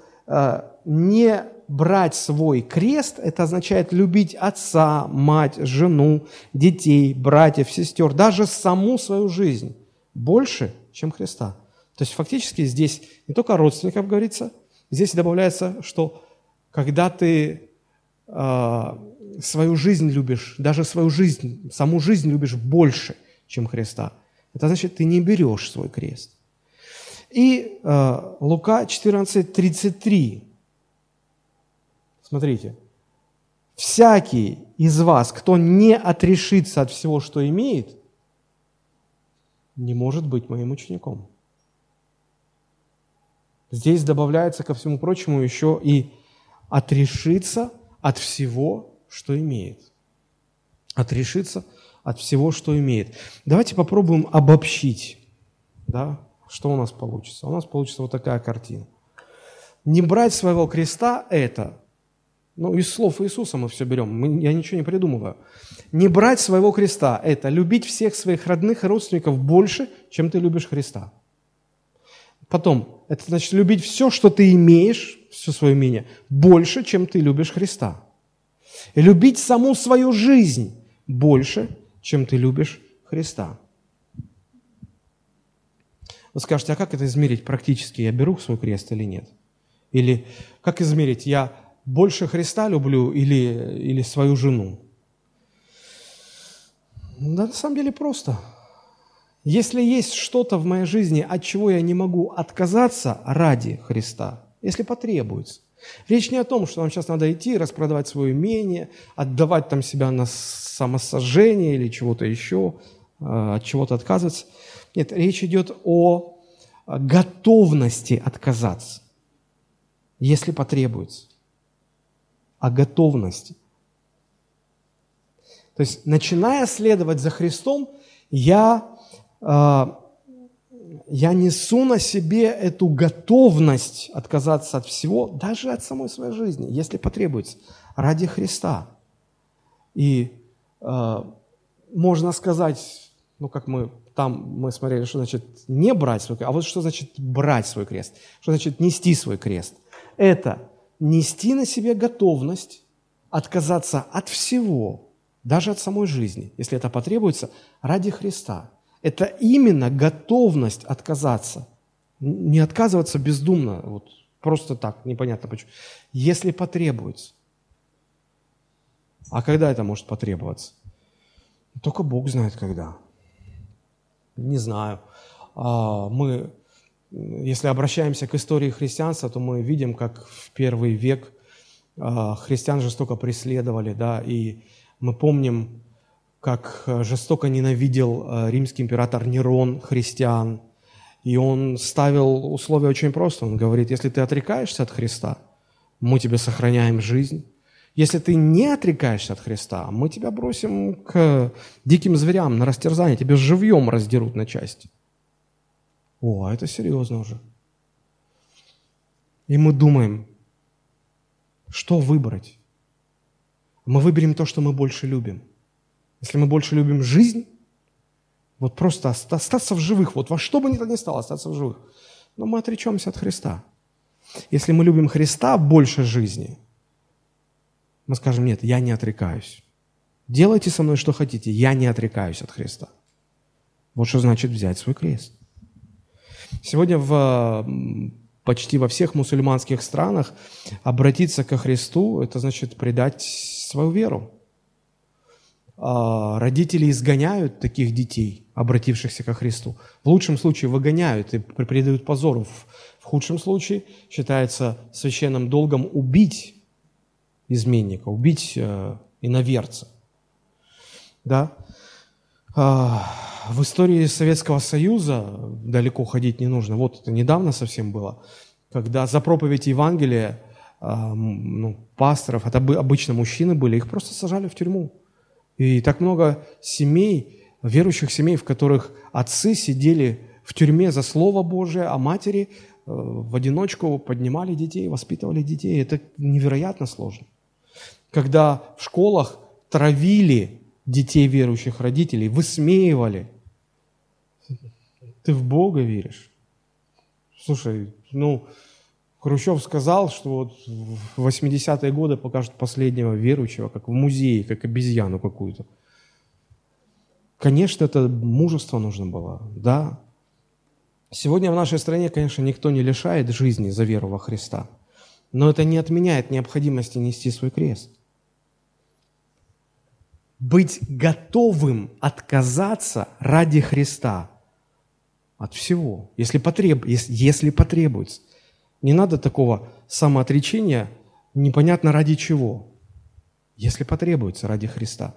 не брать свой крест, это означает любить отца, мать, жену, детей, братьев, сестер, даже саму свою жизнь больше, чем Христа. То есть фактически здесь не только родственников говорится, здесь добавляется, что когда ты а, свою жизнь любишь, даже свою жизнь, саму жизнь любишь больше, чем Христа, это значит, ты не берешь свой крест. И э, Лука 14:33. Смотрите. Всякий из вас, кто не отрешится от всего, что имеет, не может быть моим учеником. Здесь добавляется ко всему прочему еще и отрешиться от всего, что имеет. Отрешиться от всего, что имеет. Давайте попробуем обобщить, да, что у нас получится. У нас получится вот такая картина. Не брать своего креста – это Ну, из слов Иисуса мы все берем, мы, я ничего не придумываю. Не брать своего креста – это любить всех своих родных и родственников больше, чем ты любишь Христа. Потом, это значит любить все, что ты имеешь, все свое имение, больше, чем ты любишь Христа. И любить саму свою жизнь больше, чем ты любишь Христа. Вы скажете, а как это измерить практически? Я беру свой крест или нет? Или как измерить, я больше Христа люблю или, или свою жену? Да на самом деле просто. Если есть что-то в моей жизни, от чего я не могу отказаться ради Христа, если потребуется. Речь не о том, что нам сейчас надо идти, распродавать свое имение, отдавать там себя на самосожжение или чего-то еще, э, от чего-то отказываться. Нет, речь идет о готовности отказаться, если потребуется. О готовности. То есть, начиная следовать за Христом, я, э, я несу на себе эту готовность отказаться от всего, даже от самой своей жизни, если потребуется, ради Христа. И э, можно сказать, ну, как мы там мы смотрели, что значит не брать свой крест, а вот что значит брать свой крест, что значит нести свой крест. Это нести на себе готовность отказаться от всего, даже от самой жизни, если это потребуется, ради Христа. Это именно готовность отказаться. Не отказываться бездумно, вот просто так, непонятно почему. Если потребуется. А когда это может потребоваться? Только Бог знает, когда не знаю. А, мы, если обращаемся к истории христианства, то мы видим, как в первый век а, христиан жестоко преследовали, да, и мы помним, как жестоко ненавидел а, римский император Нерон христиан, и он ставил условия очень просто. Он говорит, если ты отрекаешься от Христа, мы тебе сохраняем жизнь, если ты не отрекаешься от Христа, мы тебя бросим к диким зверям на растерзание, тебя живьем раздерут на части. О, а это серьезно уже. И мы думаем, что выбрать? Мы выберем то, что мы больше любим. Если мы больше любим жизнь, вот просто остаться в живых, вот во что бы ни стало, остаться в живых. Но мы отречемся от Христа. Если мы любим Христа больше жизни – мы скажем, нет, я не отрекаюсь. Делайте со мной что хотите, я не отрекаюсь от Христа. Вот что значит взять свой крест. Сегодня в, почти во всех мусульманских странах обратиться ко Христу – это значит предать свою веру. А родители изгоняют таких детей, обратившихся ко Христу. В лучшем случае выгоняют и предают позору. В худшем случае считается священным долгом убить изменника, убить э, иноверца. Да? А, в истории Советского Союза далеко ходить не нужно. Вот это недавно совсем было, когда за проповедь Евангелия а, ну, пасторов, это обычно мужчины были, их просто сажали в тюрьму. И так много семей, верующих семей, в которых отцы сидели в тюрьме за Слово Божие, а матери э, в одиночку поднимали детей, воспитывали детей. Это невероятно сложно когда в школах травили детей верующих родителей, высмеивали. Ты в Бога веришь? Слушай, ну, Хрущев сказал, что вот в 80-е годы покажут последнего верующего, как в музее, как обезьяну какую-то. Конечно, это мужество нужно было, да. Сегодня в нашей стране, конечно, никто не лишает жизни за веру во Христа, но это не отменяет необходимости нести свой крест быть готовым отказаться ради Христа от всего, если, потреб, если, если потребуется. Не надо такого самоотречения непонятно ради чего, если потребуется ради Христа.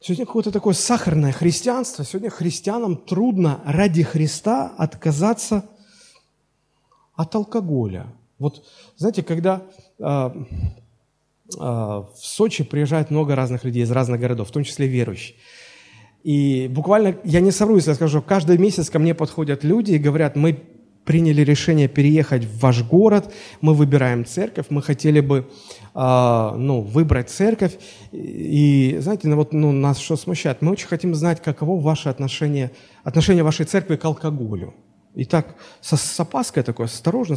Сегодня какое-то такое сахарное христианство. Сегодня христианам трудно ради Христа отказаться от алкоголя. Вот, знаете, когда а, в Сочи приезжает много разных людей из разных городов, в том числе верующие. И буквально, я не совру, если я скажу, каждый месяц ко мне подходят люди и говорят, мы приняли решение переехать в ваш город, мы выбираем церковь, мы хотели бы э, ну, выбрать церковь. И, знаете, ну, вот, ну, нас что смущает? Мы очень хотим знать, каково ваше отношение, отношение вашей церкви к алкоголю. И так со, с опаской такой, осторожно.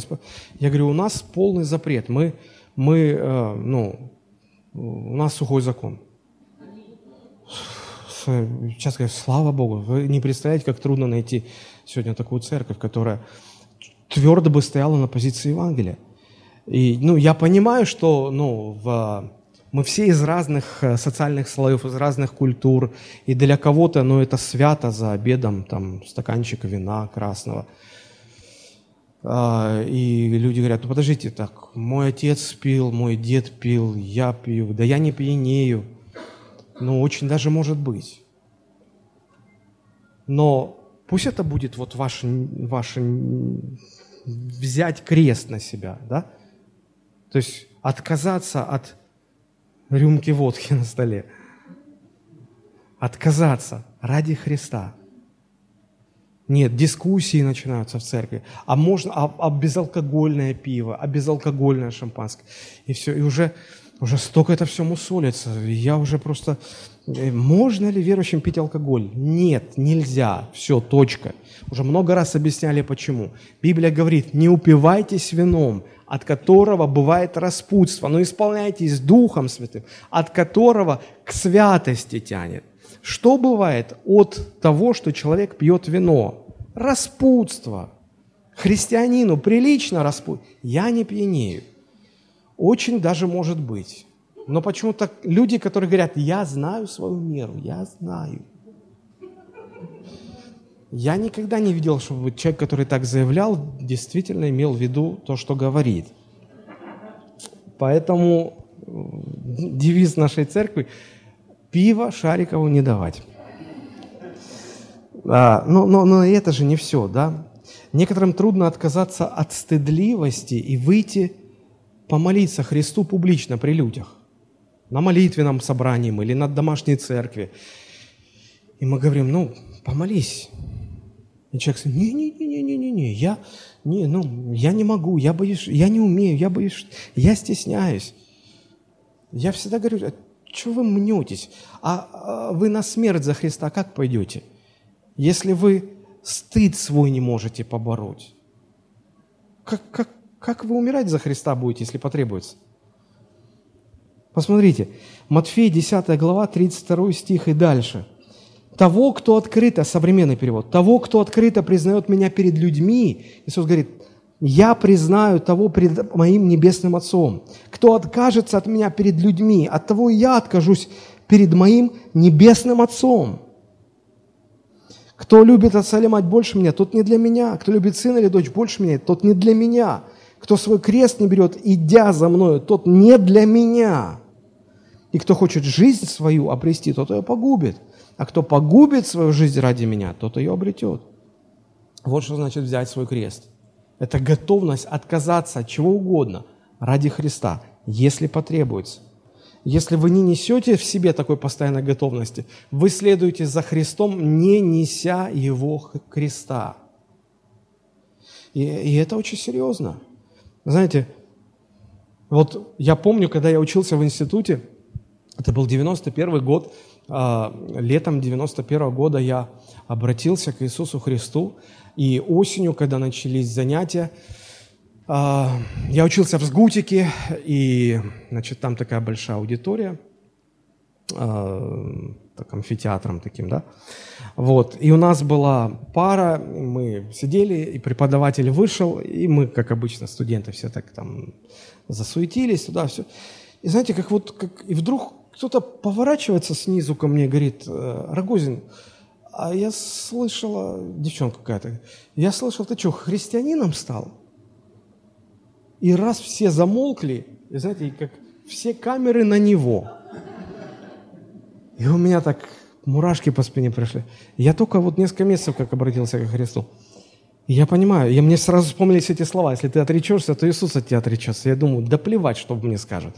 Я говорю, у нас полный запрет. Мы, мы э, ну, у нас сухой закон. Сейчас говорю, слава Богу, вы не представляете, как трудно найти сегодня такую церковь, которая твердо бы стояла на позиции Евангелия. И, ну, я понимаю, что, ну, в, мы все из разных э, социальных слоев, из разных культур, и для кого-то, ну, это свято за обедом, там, стаканчик вина красного. А, и люди говорят, ну, подождите, так, мой отец пил, мой дед пил, я пью, да я не пьянею. Ну, очень даже может быть. Но пусть это будет вот ваше, ваше взять крест на себя, да? То есть отказаться от рюмки водки на столе. Отказаться ради Христа. Нет, дискуссии начинаются в церкви. А можно, а, а безалкогольное пиво, а безалкогольное шампанское. И все, и уже, уже столько это все мусолится. Я уже просто... Э, можно ли верующим пить алкоголь? Нет, нельзя. Все, точка. Уже много раз объясняли, почему. Библия говорит, не упивайтесь вином, от которого бывает распутство, но исполняйтесь Духом Святым, от которого к святости тянет. Что бывает от того, что человек пьет вино? Распутство. Христианину прилично распут. Я не пьянею. Очень даже может быть. Но почему-то люди, которые говорят, я знаю свою меру, я знаю. Я никогда не видел, чтобы человек, который так заявлял, действительно имел в виду то, что говорит. Поэтому девиз нашей церкви – пиво Шарикову не давать. А, но, но, но это же не все, да? Некоторым трудно отказаться от стыдливости и выйти помолиться Христу публично при людях. На молитвенном собрании или на домашней церкви. И мы говорим, ну, помолись, и человек говорит, не-не-не-не-не-не, я, не, ну, я не могу, я боюсь, я не умею, я боюсь, я стесняюсь. Я всегда говорю, что вы мнетесь? А, а вы на смерть за Христа как пойдете? Если вы стыд свой не можете побороть, как, как, как вы умирать за Христа будете, если потребуется? Посмотрите, Матфей 10 глава, 32 стих и дальше – того, кто открыто, современный перевод, того, кто открыто признает меня перед людьми, Иисус говорит, я признаю того перед моим небесным Отцом. Кто откажется от меня перед людьми, от того я откажусь перед моим небесным Отцом. Кто любит отца или мать больше меня, тот не для меня. Кто любит сына или дочь больше меня, тот не для меня. Кто свой крест не берет, идя за мною, тот не для меня. И кто хочет жизнь свою обрести, тот ее погубит. А кто погубит свою жизнь ради меня, тот ее обретет. Вот что значит взять свой крест. Это готовность отказаться от чего угодно ради Христа, если потребуется. Если вы не несете в себе такой постоянной готовности, вы следуете за Христом, не неся Его креста. И, и это очень серьезно. Знаете, вот я помню, когда я учился в институте, это был 91 год, летом 91 года я обратился к Иисусу Христу, и осенью, когда начались занятия, а, я учился в Сгутике, и значит, там такая большая аудитория, а, так, амфитеатром таким, да. Вот. И у нас была пара, мы сидели, и преподаватель вышел, и мы, как обычно, студенты все так там засуетились туда, все. И знаете, как вот, как, и вдруг кто-то поворачивается снизу ко мне и говорит, «Э, Рогозин, а я слышала, девчонка какая-то, я слышал, ты что, христианином стал? И раз все замолкли, и знаете, как все камеры на него. И у меня так мурашки по спине пришли. Я только вот несколько месяцев как обратился к Христу. Я понимаю, и мне сразу вспомнились эти слова. Если ты отречешься, то Иисус от тебя отречется. Я думаю, да плевать, что мне скажут.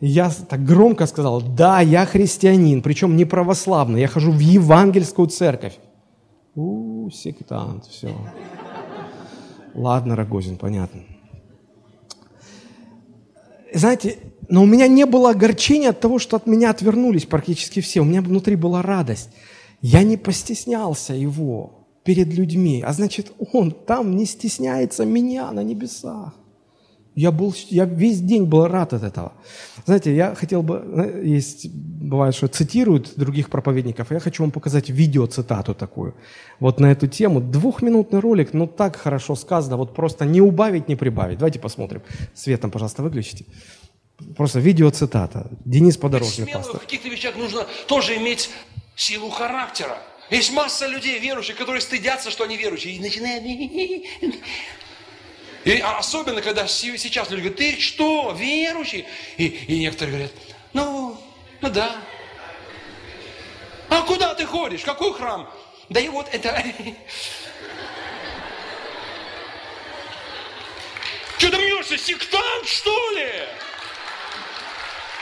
Я так громко сказал, да, я христианин, причем не православный, я хожу в евангельскую церковь. У, сектант, все. Ладно, Рогозин, понятно. Знаете, но у меня не было огорчения от того, что от меня отвернулись практически все. У меня внутри была радость. Я не постеснялся его перед людьми, а значит, он там не стесняется меня на небесах. Я, был, я весь день был рад от этого. Знаете, я хотел бы, есть, бывает, что цитируют других проповедников, я хочу вам показать видео-цитату такую. Вот на эту тему. Двухминутный ролик, но так хорошо сказано, вот просто не убавить, не прибавить. Давайте посмотрим. Светом, пожалуйста, выключите. Просто видео-цитата. Денис Подорожный, пастор. в каких-то вещах нужно тоже иметь силу характера. Есть масса людей, верующих, которые стыдятся, что они верующие, и начинают и особенно, когда сейчас люди говорят, ты что, верующий? И, и некоторые говорят, ну, ну да. А куда ты ходишь? Какой храм? Да и вот это... Что ты мнешься, сектант, что ли?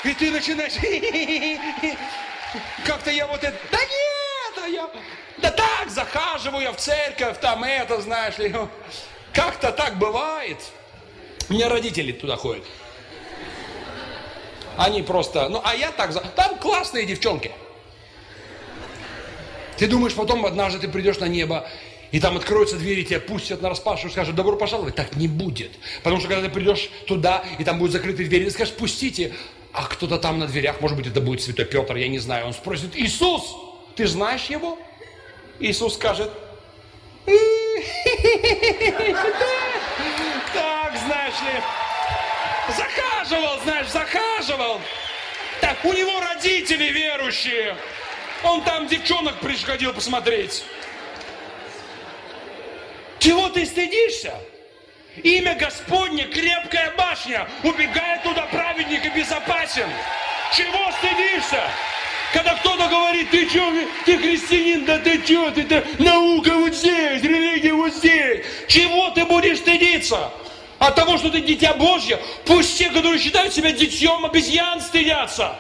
И ты начинаешь... Как-то я вот это... Да нет, а я... Да так, захаживаю я в церковь, там это, знаешь ли. Как-то так бывает. У меня родители туда ходят. Они просто, ну, а я так, там классные девчонки. Ты думаешь, потом однажды ты придешь на небо, и там откроются двери, тебя пустят на распашку, скажут, добро пожаловать. Так не будет. Потому что когда ты придешь туда, и там будут закрыты двери, ты скажешь, пустите. А кто-то там на дверях, может быть, это будет Святой Петр, я не знаю. Он спросит, Иисус, ты знаешь его? Иисус скажет, так, знаешь ли, захаживал, знаешь, захаживал. Так, у него родители верующие. Он там девчонок приходил посмотреть. Чего ты стыдишься? Имя Господне, крепкая башня. Убегает туда праведник и безопасен. Чего стыдишься? Когда кто-то говорит, ты что, ты христианин, да ты что, ты, ты наука вот здесь, религия вот здесь. Чего ты будешь стыдиться? От того, что ты дитя Божье, пусть те, которые считают себя детьем обезьян, стыдятся.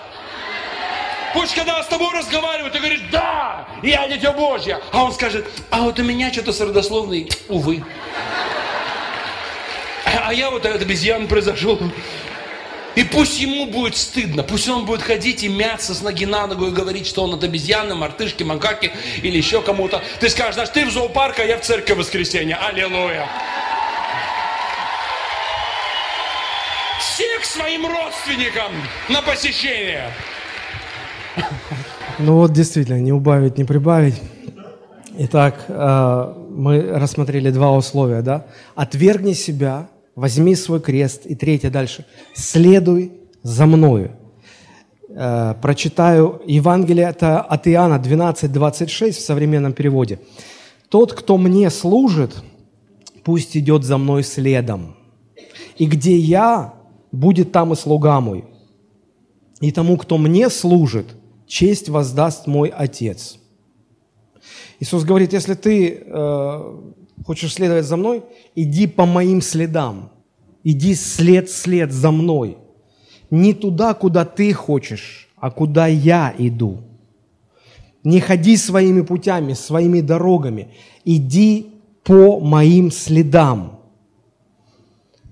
Пусть, когда с тобой разговаривают, ты говоришь, да, я дитя Божье. А он скажет, а вот у меня что-то с родословной, увы. А я вот от обезьян произошел. И пусть ему будет стыдно, пусть он будет ходить и мяться с ноги на ногу и говорить, что он от обезьяны, мартышки, макаки или еще кому-то. Ты скажешь, знаешь, ты в зоопарк, а я в церковь в воскресенье. Аллилуйя. Всех своим родственникам на посещение. Ну вот действительно, не убавить, не прибавить. Итак, э, мы рассмотрели два условия, да? Отвергни себя возьми свой крест. И третье дальше. Следуй за мною. Э, прочитаю Евангелие это от Иоанна 12:26 в современном переводе. Тот, кто мне служит, пусть идет за мной следом. И где я, будет там и слуга мой. И тому, кто мне служит, честь воздаст мой Отец. Иисус говорит, если ты э, Хочешь следовать за мной? Иди по моим следам. Иди след след за мной. Не туда, куда ты хочешь, а куда я иду. Не ходи своими путями, своими дорогами. Иди по моим следам.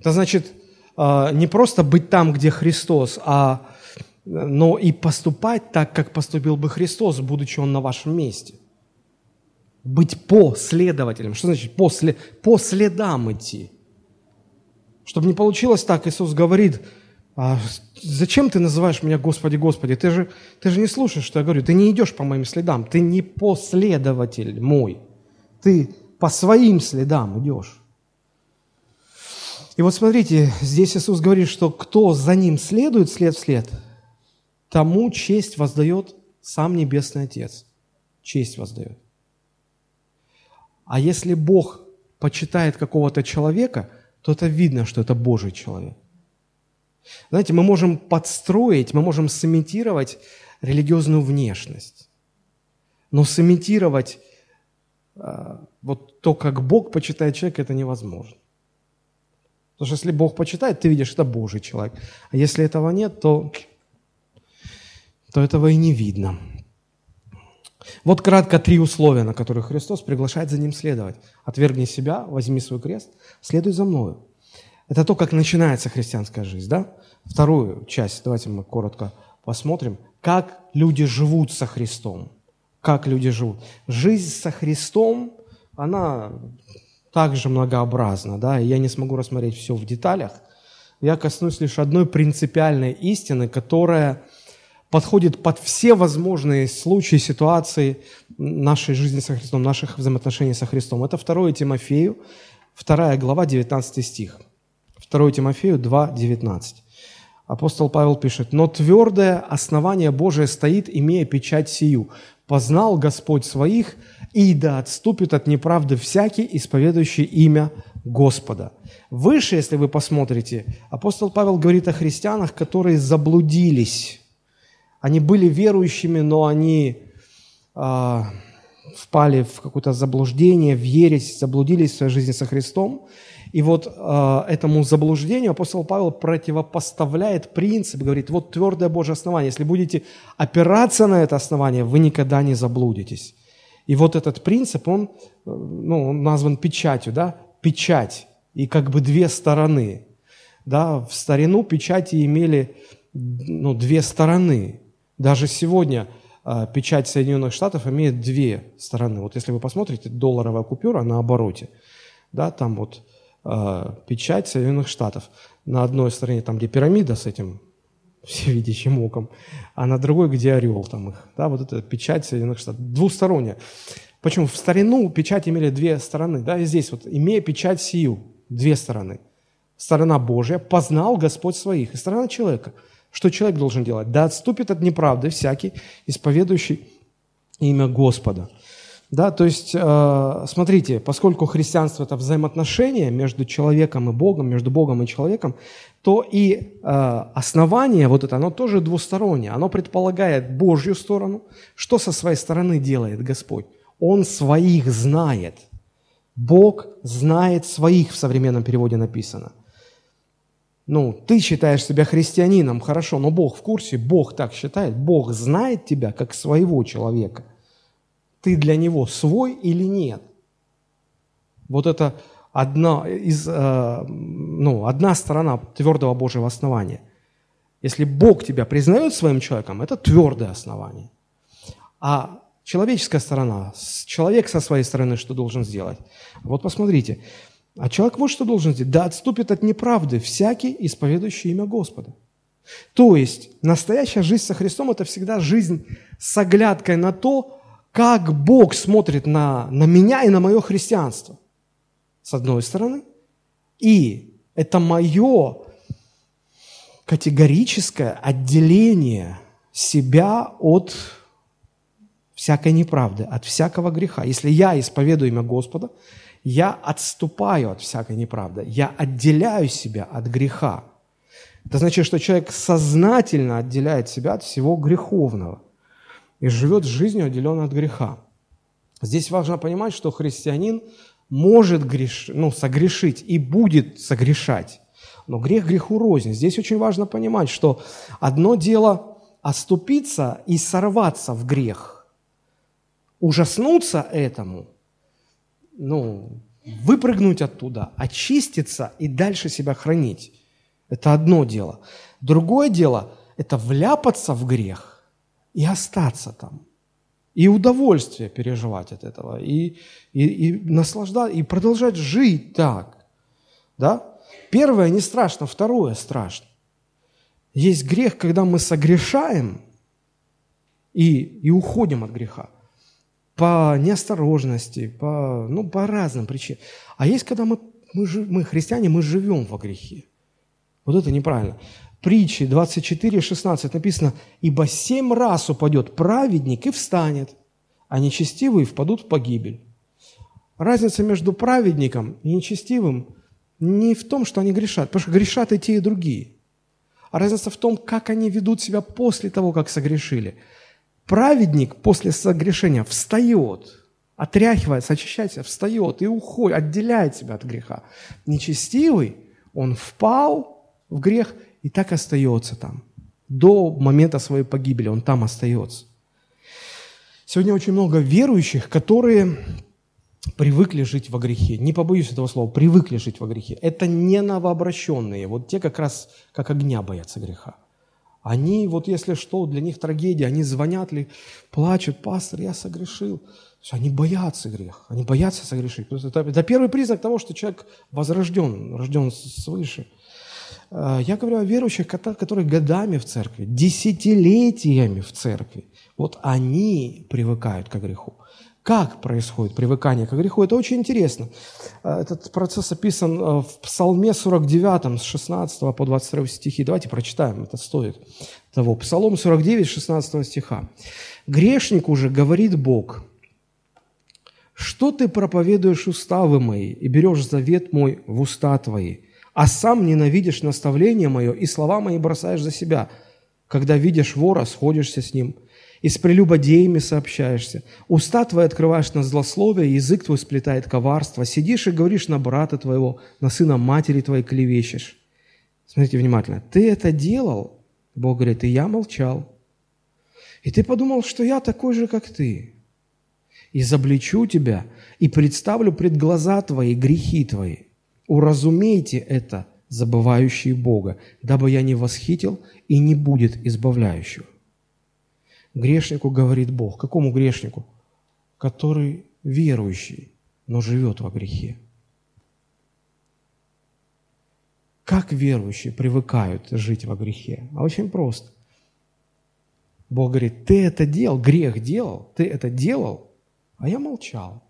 Это значит а, не просто быть там, где Христос, а но и поступать так, как поступил бы Христос, будучи Он на вашем месте быть последователем. Что значит по, след, по следам идти? Чтобы не получилось так, Иисус говорит, а зачем ты называешь меня Господи, Господи? Ты же, ты же не слушаешь, что я говорю. Ты не идешь по моим следам. Ты не последователь мой. Ты по своим следам идешь. И вот смотрите, здесь Иисус говорит, что кто за ним следует след в след, тому честь воздает сам Небесный Отец. Честь воздает. А если Бог почитает какого-то человека, то это видно, что это Божий человек. Знаете, мы можем подстроить, мы можем сымитировать религиозную внешность. Но сымитировать э, вот то, как Бог почитает человека, это невозможно. Потому что если Бог почитает, ты видишь, это Божий человек. А если этого нет, то, то этого и не видно. Вот кратко три условия, на которые Христос приглашает за ним следовать. Отвергни себя, возьми свой крест, следуй за мною. Это то, как начинается христианская жизнь, да? Вторую часть, давайте мы коротко посмотрим, как люди живут со Христом. Как люди живут. Жизнь со Христом, она также многообразна, да, я не смогу рассмотреть все в деталях. Я коснусь лишь одной принципиальной истины, которая подходит под все возможные случаи, ситуации нашей жизни со Христом, наших взаимоотношений со Христом. Это 2 Тимофею, 2 глава, 19 стих. 2 Тимофею 2, 19. Апостол Павел пишет, «Но твердое основание Божие стоит, имея печать сию. Познал Господь своих, и да отступит от неправды всякий, исповедующий имя Господа». Выше, если вы посмотрите, апостол Павел говорит о христианах, которые заблудились. Они были верующими, но они э, впали в какое-то заблуждение, в ересь, заблудились в своей жизни со Христом. И вот э, этому заблуждению апостол Павел противопоставляет принцип, говорит, вот твердое Божье основание. Если будете опираться на это основание, вы никогда не заблудитесь. И вот этот принцип, он, ну, он назван печатью, да, печать, и как бы две стороны. Да, в старину печати имели ну, две стороны. Даже сегодня э, печать Соединенных Штатов имеет две стороны. Вот если вы посмотрите, долларовая купюра на обороте, да, там вот э, печать Соединенных Штатов. На одной стороне, там, где пирамида с этим всевидящим оком, а на другой, где орел там их. Да, вот это печать Соединенных Штатов. Двусторонняя. Почему? В старину печать имели две стороны. Да, и здесь вот, имея печать сию, две стороны. Сторона Божья, познал Господь своих, и сторона человека. Что человек должен делать? Да отступит от неправды всякий, исповедующий имя Господа. Да, то есть, э, смотрите, поскольку христианство – это взаимоотношения между человеком и Богом, между Богом и человеком, то и э, основание вот это, оно тоже двустороннее. Оно предполагает Божью сторону. Что со своей стороны делает Господь? Он своих знает. Бог знает своих, в современном переводе написано. Ну, ты считаешь себя христианином, хорошо, но Бог в курсе, Бог так считает, Бог знает тебя как своего человека ты для него свой или нет. Вот это одна, из, э, ну, одна сторона твердого Божьего основания. Если Бог тебя признает своим человеком, это твердое основание. А человеческая сторона, человек со своей стороны что должен сделать? Вот посмотрите. А человек вот что должен сделать. Да отступит от неправды всякий, исповедующий имя Господа. То есть настоящая жизнь со Христом – это всегда жизнь с оглядкой на то, как Бог смотрит на, на меня и на мое христианство, с одной стороны. И это мое категорическое отделение себя от всякой неправды, от всякого греха. Если я исповедую имя Господа, я отступаю от всякой неправды, я отделяю себя от греха. Это значит, что человек сознательно отделяет себя от всего греховного – и живет жизнью, отделенной от греха. Здесь важно понимать, что христианин может греш... ну, согрешить и будет согрешать. Но грех греху рознь. Здесь очень важно понимать, что одно дело оступиться и сорваться в грех, ужаснуться этому, ну, выпрыгнуть оттуда, очиститься и дальше себя хранить. Это одно дело. Другое дело – это вляпаться в грех и остаться там. И удовольствие переживать от этого, и, и, и наслаждаться, и продолжать жить так. Да? Первое не страшно, второе страшно. Есть грех, когда мы согрешаем и, и уходим от греха по неосторожности, по, ну, по разным причинам. А есть, когда мы, мы, мы христиане, мы живем во грехе. Вот это неправильно притчи 24, 16 написано, «Ибо семь раз упадет праведник и встанет, а нечестивые впадут в погибель». Разница между праведником и нечестивым не в том, что они грешат, потому что грешат и те, и другие. А разница в том, как они ведут себя после того, как согрешили. Праведник после согрешения встает, отряхивается, очищается, встает и уходит, отделяет себя от греха. Нечестивый, он впал в грех и так остается там. До момента своей погибели он там остается. Сегодня очень много верующих, которые привыкли жить во грехе. Не побоюсь этого слова, привыкли жить во грехе. Это не новообращенные, вот те как раз как огня боятся греха. Они, вот если что, для них трагедия, они звонят ли, плачут, пастор, я согрешил. Все, они боятся грех, они боятся согрешить. Это, это первый признак того, что человек возрожден, рожден свыше. А, я говорю о верующих, которые годами в церкви, десятилетиями в церкви. Вот они привыкают к греху. Как происходит привыкание к греху? Это очень интересно. А, этот процесс описан а, в Псалме 49, с 16 по 22 стихи. Давайте прочитаем, это стоит того. Псалом 49, 16 стиха. «Грешник уже говорит Бог, что ты проповедуешь уставы мои и берешь завет мой в уста твои, а сам ненавидишь наставление мое и слова мои бросаешь за себя. Когда видишь вора, сходишься с ним, и с прелюбодеями сообщаешься. Уста твои открываешь на злословие, язык твой сплетает коварство. Сидишь и говоришь на брата твоего, на сына матери твоей клевещешь. Смотрите внимательно. Ты это делал? Бог говорит, и я молчал. И ты подумал, что я такой же, как ты. Изобличу тебя и представлю пред глаза твои грехи твои. Уразумейте это, забывающие Бога, дабы я не восхитил и не будет избавляющего. Грешнику говорит Бог. Какому грешнику? Который верующий, но живет во грехе. Как верующие привыкают жить во грехе? А очень просто. Бог говорит, ты это делал, грех делал, ты это делал, а я молчал.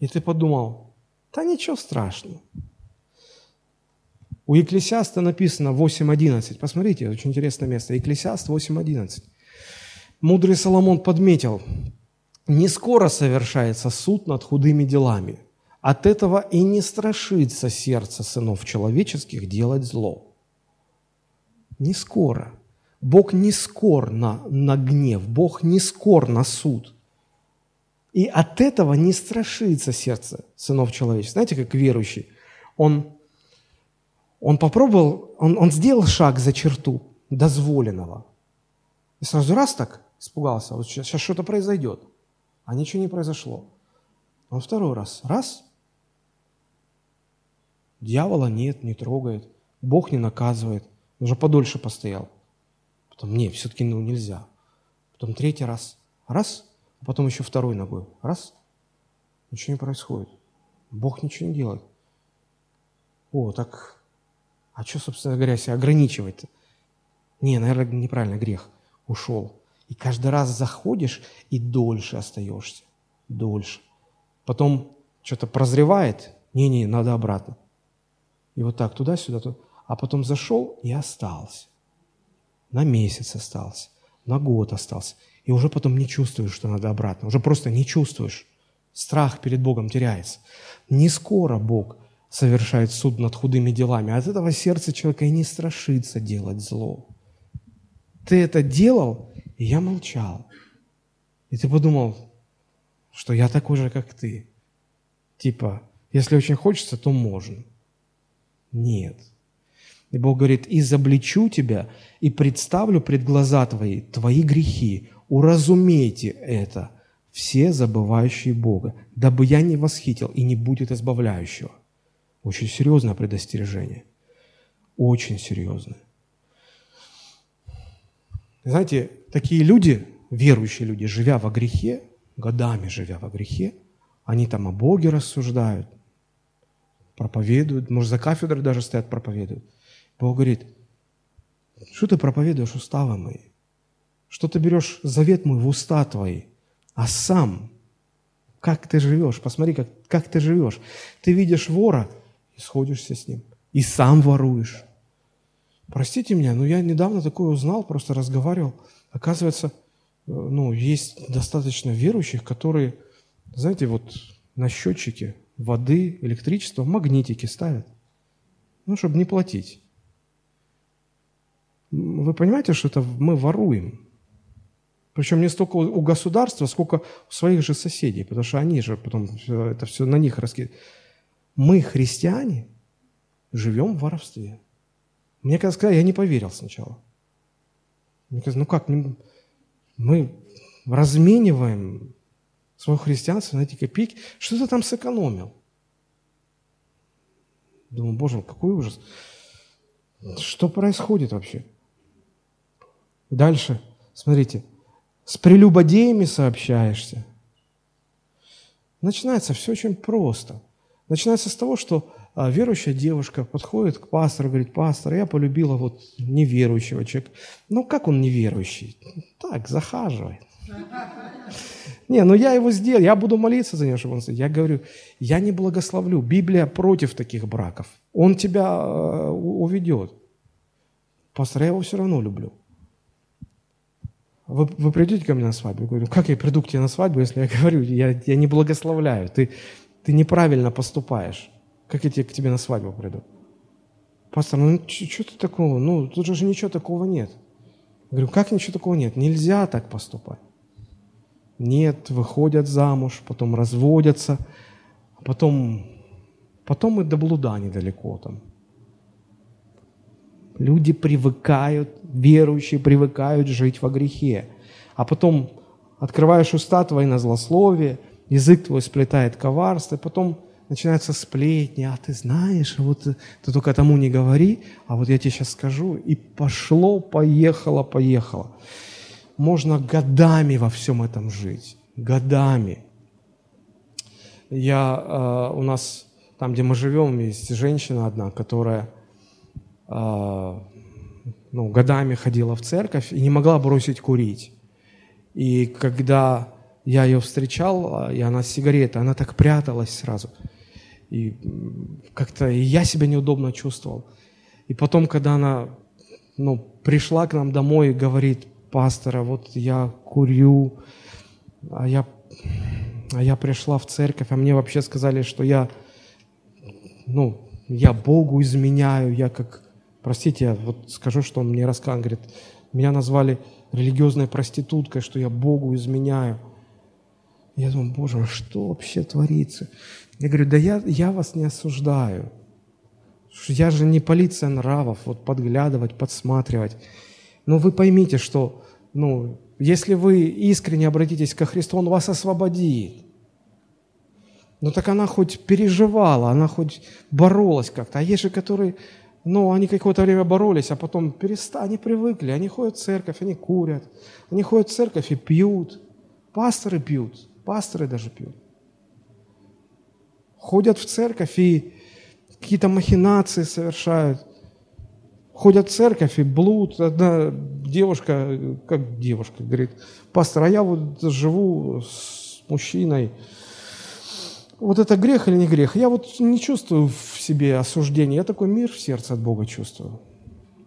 И ты подумал, да ничего страшного. У Екклесиаста написано 8.11. Посмотрите, очень интересное место. Екклесиаст 8.11. Мудрый Соломон подметил, не скоро совершается суд над худыми делами. От этого и не страшится сердце сынов человеческих делать зло. Не скоро. Бог не скор на, на гнев, Бог не скор на суд. И от этого не страшится сердце сынов человеческих. Знаете, как верующий, он, он попробовал, он, он сделал шаг за черту дозволенного. И сразу раз так, испугался, вот сейчас, сейчас что-то произойдет. А ничего не произошло. Он второй раз, раз, дьявола нет, не трогает, Бог не наказывает, он уже подольше постоял. Потом, не, все-таки ну, нельзя. Потом третий раз, раз, а потом еще второй ногой, раз, ничего не происходит. Бог ничего не делает. О, так, а что, собственно говоря, себя ограничивать-то? Не, наверное, неправильно, грех. Ушел. И каждый раз заходишь и дольше остаешься. Дольше. Потом что-то прозревает. Не-не, надо обратно. И вот так туда-сюда. Туда. А потом зашел и остался. На месяц остался. На год остался. И уже потом не чувствуешь, что надо обратно. Уже просто не чувствуешь. Страх перед Богом теряется. Не скоро Бог совершает суд над худыми делами. От этого сердце человека и не страшится делать зло. Ты это делал, и я молчал. И ты подумал, что я такой же, как ты. Типа, если очень хочется, то можно. Нет. И Бог говорит, изобличу тебя и представлю пред глаза твои твои грехи. Уразумейте это, все забывающие Бога, дабы я не восхитил и не будет избавляющего. Очень серьезное предостережение. Очень серьезное. Знаете, такие люди, верующие люди, живя во грехе, годами живя во грехе, они там о Боге рассуждают, проповедуют, может, за кафедрой даже стоят, проповедуют. Бог говорит, что ты проповедуешь уставы мои? Что ты берешь завет мой в уста твои? А сам, как ты живешь? Посмотри, как, как ты живешь. Ты видишь вора и сходишься с ним. И сам воруешь. Простите меня, но я недавно такое узнал, просто разговаривал. Оказывается, э, ну, есть достаточно верующих, которые, знаете, вот на счетчике воды, электричества магнитики ставят, ну, чтобы не платить. Вы понимаете, что это мы воруем? Причем не столько у государства, сколько у своих же соседей, потому что они же потом это все на них раскидывают. Мы, христиане, живем в воровстве. Мне когда сказали, я не поверил сначала. Мне казалось, ну как, мы, размениваем свое христианство на эти копейки. Что ты там сэкономил? Думаю, боже, какой ужас. Что происходит вообще? Дальше, смотрите, с прелюбодеями сообщаешься. Начинается все очень просто. Начинается с того, что верующая девушка подходит к пастору, говорит, пастор, я полюбила вот неверующего человека. Ну, как он неверующий? Так, захаживает. Не, ну я его сделал, я буду молиться за него, чтобы он... Я говорю, я не благословлю. Библия против таких браков. Он тебя э, уведет. Пастор, я его все равно люблю. Вы, вы придете ко мне на свадьбу? Я говорю, как я приду к тебе на свадьбу, если я говорю, я, я не благословляю, ты, ты неправильно поступаешь. Как я к тебе на свадьбу приду? Пастор, ну что ты такого? Ну, тут же ничего такого нет. Я говорю, как ничего такого нет? Нельзя так поступать. Нет, выходят замуж, потом разводятся, а потом, потом и до блуда недалеко там. Люди привыкают, верующие привыкают жить во грехе. А потом открываешь уста твои на злословие, язык твой сплетает коварство, и потом начинаются сплетни, а ты знаешь, вот ты только тому не говори, а вот я тебе сейчас скажу, и пошло, поехало, поехало. Можно годами во всем этом жить, годами. Я, э, у нас, там, где мы живем, есть женщина одна, которая э, ну, годами ходила в церковь и не могла бросить курить. И когда я ее встречал, и она с сигаретой, она так пряталась сразу. И как-то и я себя неудобно чувствовал. И потом, когда она ну, пришла к нам домой и говорит, пастора, вот я курю, а я, а я пришла в церковь, а мне вообще сказали, что я, ну, я Богу изменяю, я как, простите, я вот скажу, что он мне рассказал, говорит, меня назвали религиозной проституткой, что я Богу изменяю. Я думаю, Боже, а что вообще творится? Я говорю, да я, я вас не осуждаю. Я же не полиция нравов, вот подглядывать, подсматривать. Но вы поймите, что ну, если вы искренне обратитесь ко Христу, Он вас освободит. Ну так она хоть переживала, она хоть боролась как-то. А есть же, которые, ну, они какое-то время боролись, а потом перестали, они привыкли, они ходят в церковь, они курят, они ходят в церковь и пьют. Пасторы пьют, пасторы даже пьют. Ходят в церковь и какие-то махинации совершают – ходят в церковь и блуд. Одна девушка, как девушка, говорит, пастор, а я вот живу с мужчиной. Вот это грех или не грех? Я вот не чувствую в себе осуждения, я такой мир в сердце от Бога чувствую.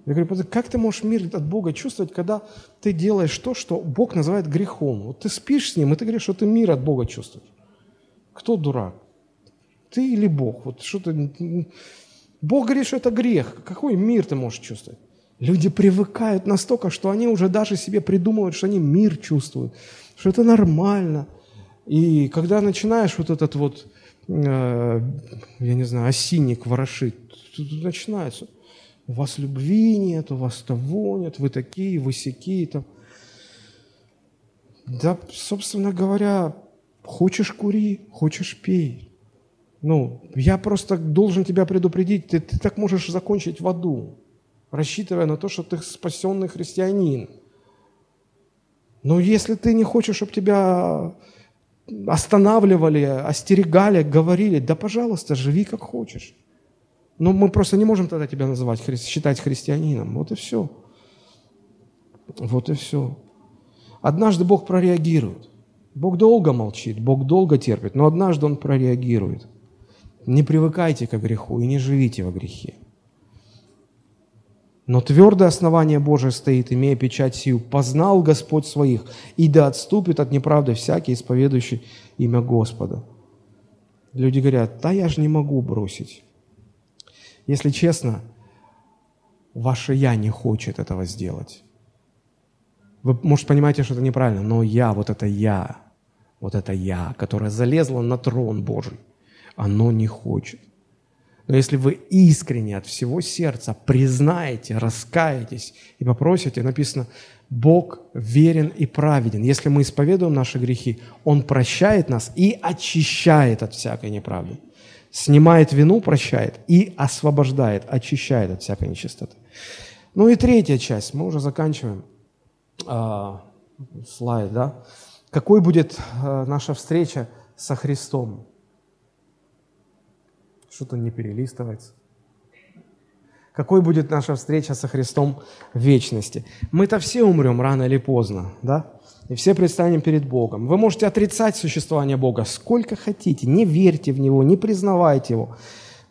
Я говорю, как ты можешь мир от Бога чувствовать, когда ты делаешь то, что Бог называет грехом? Вот ты спишь с Ним, и ты говоришь, что ты мир от Бога чувствуешь. Кто дурак? Ты или Бог? Вот что то Бог говорит, что это грех. Какой мир ты можешь чувствовать? Люди привыкают настолько, что они уже даже себе придумывают, что они мир чувствуют, что это нормально. И когда начинаешь вот этот вот, э, я не знаю, осинник ворошить, тут начинается. У вас любви нет, у вас того нет, вы такие, вы сякие там. Да, собственно говоря, хочешь кури, хочешь пей. Ну, я просто должен тебя предупредить, ты, ты так можешь закончить в аду, рассчитывая на то, что ты спасенный христианин. Но если ты не хочешь, чтобы тебя останавливали, остерегали, говорили, да, пожалуйста, живи как хочешь. Но мы просто не можем тогда тебя называть, считать христианином. Вот и все. Вот и все. Однажды Бог прореагирует. Бог долго молчит, Бог долго терпит, но однажды Он прореагирует – не привыкайте к греху и не живите во грехе. Но твердое основание Божие стоит, имея печать сию, познал Господь своих, и да отступит от неправды всякий, исповедующий имя Господа. Люди говорят, да я же не могу бросить. Если честно, ваше «я» не хочет этого сделать. Вы, может, понимаете, что это неправильно, но «я», вот это «я», вот это «я», которое залезло на трон Божий – оно не хочет. Но если вы искренне от всего сердца признаете, раскаетесь и попросите, написано, Бог верен и праведен. Если мы исповедуем наши грехи, Он прощает нас и очищает от всякой неправды. Снимает вину, прощает и освобождает, очищает от всякой нечистоты. Ну и третья часть, мы уже заканчиваем. А, слайд, да? Какой будет а, наша встреча со Христом? Что-то не перелистывается. Какой будет наша встреча со Христом в вечности? Мы-то все умрем рано или поздно, да? И все предстанем перед Богом. Вы можете отрицать существование Бога сколько хотите, не верьте в Него, не признавайте Его.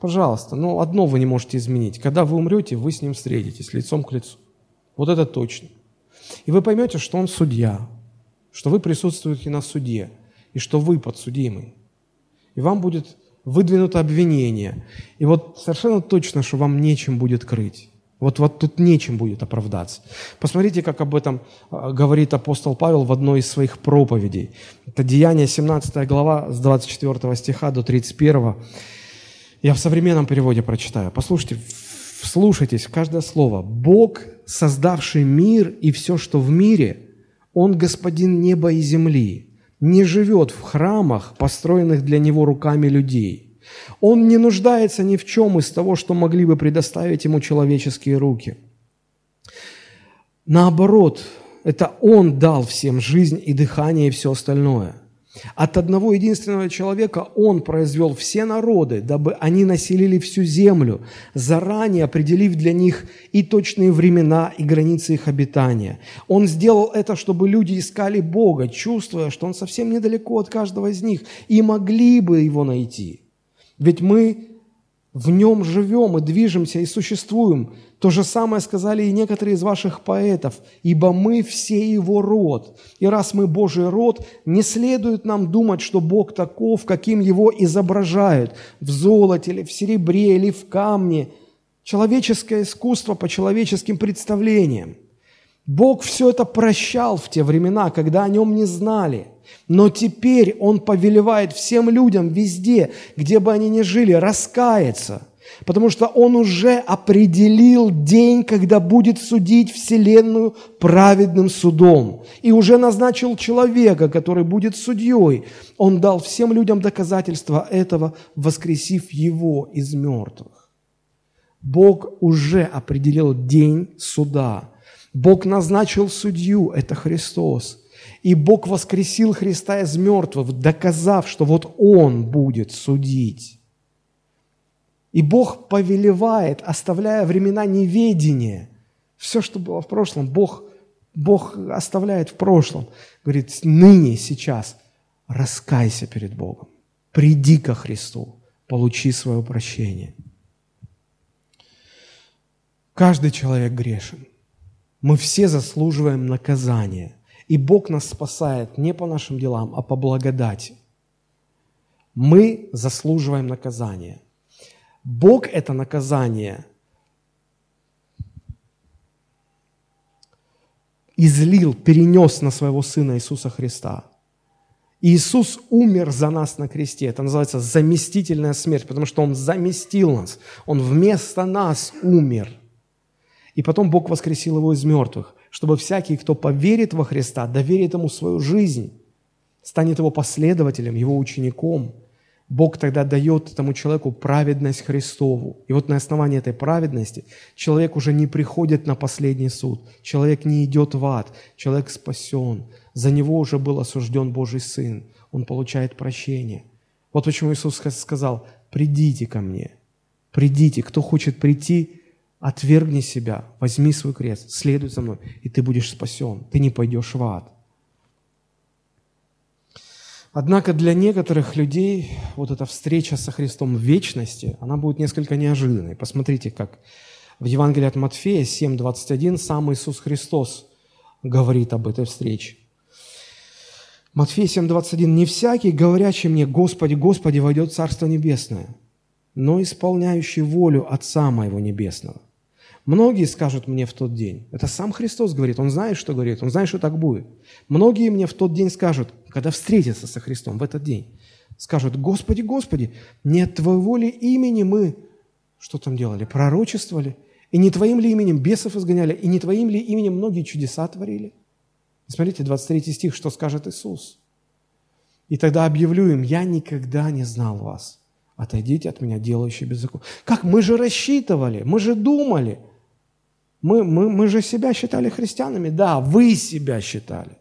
Пожалуйста, но одно вы не можете изменить. Когда вы умрете, вы с Ним встретитесь лицом к лицу. Вот это точно. И вы поймете, что Он судья, что вы присутствуете на суде, и что вы подсудимый. И вам будет выдвинуто обвинение. И вот совершенно точно, что вам нечем будет крыть. Вот, вот тут нечем будет оправдаться. Посмотрите, как об этом а, говорит апостол Павел в одной из своих проповедей. Это Деяние, 17 глава, с 24 стиха до 31. Я в современном переводе прочитаю. Послушайте, вслушайтесь в каждое слово. «Бог, создавший мир и все, что в мире, Он господин неба и земли, не живет в храмах, построенных для Него руками людей. Он не нуждается ни в чем из того, что могли бы предоставить Ему человеческие руки. Наоборот, это Он дал всем жизнь и дыхание и все остальное – от одного единственного человека Он произвел все народы, дабы они населили всю землю, заранее определив для них и точные времена, и границы их обитания. Он сделал это, чтобы люди искали Бога, чувствуя, что Он совсем недалеко от каждого из них, и могли бы Его найти. Ведь мы в нем живем и движемся и существуем. То же самое сказали и некоторые из ваших поэтов, ибо мы все его род. И раз мы Божий род, не следует нам думать, что Бог таков, каким его изображают, в золоте или в серебре или в камне. Человеческое искусство по человеческим представлениям. Бог все это прощал в те времена, когда о нем не знали – но теперь Он повелевает всем людям везде, где бы они ни жили, раскаяться, потому что Он уже определил день, когда будет судить Вселенную праведным судом, и уже назначил человека, который будет судьей. Он дал всем людям доказательства этого, воскресив Его из мертвых. Бог уже определил день суда. Бог назначил судью, это Христос – и Бог воскресил Христа из мертвых, доказав, что вот Он будет судить. И Бог повелевает, оставляя времена неведения. Все, что было в прошлом, Бог, Бог оставляет в прошлом. Говорит, ныне, сейчас раскайся перед Богом. Приди ко Христу, получи свое прощение. Каждый человек грешен. Мы все заслуживаем наказания. И Бог нас спасает не по нашим делам, а по благодати. Мы заслуживаем наказания. Бог это наказание излил, перенес на своего Сына Иисуса Христа. Иисус умер за нас на кресте. Это называется заместительная смерть, потому что Он заместил нас. Он вместо нас умер. И потом Бог воскресил Его из мертвых чтобы всякий, кто поверит во Христа, доверит Ему свою жизнь, станет Его последователем, Его учеником, Бог тогда дает этому человеку праведность Христову. И вот на основании этой праведности человек уже не приходит на последний суд, человек не идет в ад, человек спасен, за него уже был осужден Божий Сын, он получает прощение. Вот почему Иисус сказал, придите ко мне, придите, кто хочет прийти, Отвергни себя, возьми свой крест, следуй за мной, и ты будешь спасен. Ты не пойдешь в ад. Однако для некоторых людей вот эта встреча со Христом в вечности, она будет несколько неожиданной. Посмотрите, как в Евангелии от Матфея 7:21 сам Иисус Христос говорит об этой встрече. Матфея 7:21 «Не всякий, говорящий мне, Господи, Господи, войдет в Царство Небесное, но исполняющий волю Отца Моего Небесного. Многие скажут мне в тот день, это сам Христос говорит, Он знает, что говорит, Он знает, что так будет. Многие мне в тот день скажут, когда встретятся со Христом в этот день, скажут, Господи, Господи, не от Твоего ли имени мы Что там делали? Пророчествовали? И не твоим ли именем бесов изгоняли? И не твоим ли именем многие чудеса творили? Смотрите, 23 стих, что скажет Иисус. И тогда объявлю им, я никогда не знал вас. Отойдите от меня, делающие беззаконие. Как? Мы же рассчитывали, мы же думали. Мы, мы, мы же себя считали христианами. Да, вы себя считали.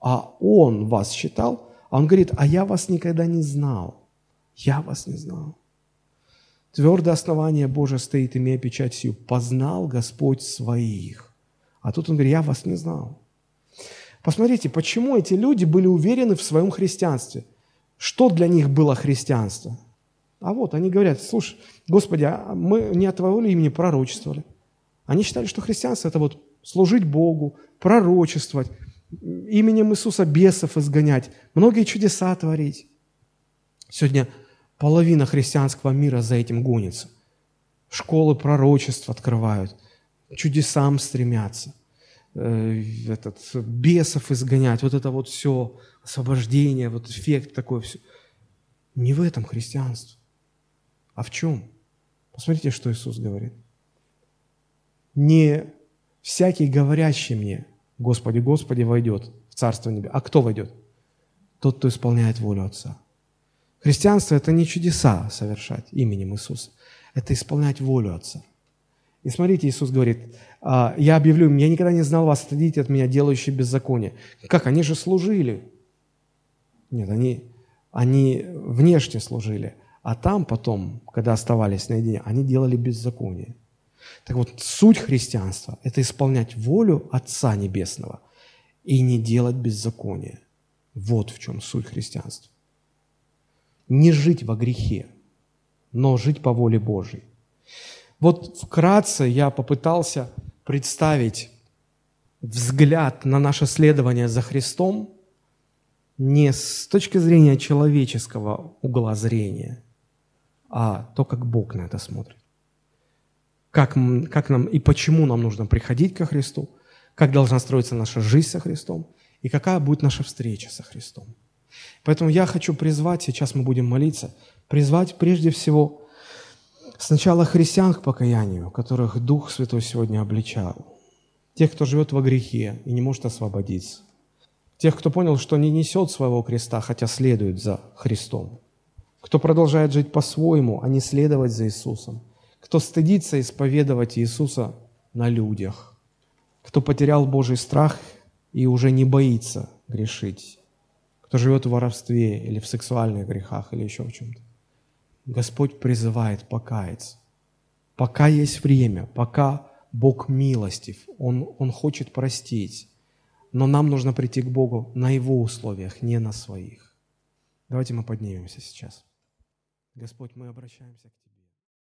А он вас считал. А он говорит, а я вас никогда не знал. Я вас не знал. Твердое основание Божие стоит, имея печать сию. Познал Господь своих. А тут он говорит, я вас не знал. Посмотрите, почему эти люди были уверены в своем христианстве. Что для них было христианство? А вот они говорят, слушай, Господи, а мы не от Твоего имени пророчествовали. Они считали, что христианство – это вот служить Богу, пророчествовать, именем Иисуса бесов изгонять, многие чудеса творить. Сегодня половина христианского мира за этим гонится. Школы пророчеств открывают, чудесам стремятся, э, этот, бесов изгонять, вот это вот все, освобождение, вот эффект такой все. Не в этом христианство. А в чем? Посмотрите, что Иисус говорит. Не всякий говорящий мне, Господи, Господи, войдет в Царство Небесное. А кто войдет? Тот, кто исполняет волю Отца. Христианство – это не чудеса совершать именем Иисуса. Это исполнять волю Отца. И смотрите, Иисус говорит, «А, я объявлю им, я никогда не знал вас, отойдите от меня, делающие беззаконие. Как? Они же служили. Нет, они, они внешне служили. А там потом, когда оставались наедине, они делали беззаконие. Так вот, суть христианства – это исполнять волю Отца Небесного и не делать беззаконие. Вот в чем суть христианства не жить во грехе, но жить по воле Божьей. Вот вкратце я попытался представить взгляд на наше следование за Христом не с точки зрения человеческого угла зрения, а то, как Бог на это смотрит. Как, как нам и почему нам нужно приходить ко Христу, как должна строиться наша жизнь со Христом и какая будет наша встреча со Христом. Поэтому я хочу призвать, сейчас мы будем молиться, призвать прежде всего сначала христиан к покаянию, которых Дух Святой сегодня обличал. Тех, кто живет во грехе и не может освободиться. Тех, кто понял, что не несет своего креста, хотя следует за Христом. Кто продолжает жить по-своему, а не следовать за Иисусом. Кто стыдится исповедовать Иисуса на людях. Кто потерял Божий страх и уже не боится грешить кто живет в воровстве или в сексуальных грехах или еще в чем-то. Господь призывает покаяться. Пока есть время, пока Бог милостив, Он, Он хочет простить, но нам нужно прийти к Богу на Его условиях, не на своих. Давайте мы поднимемся сейчас. Господь, мы обращаемся к Тебе.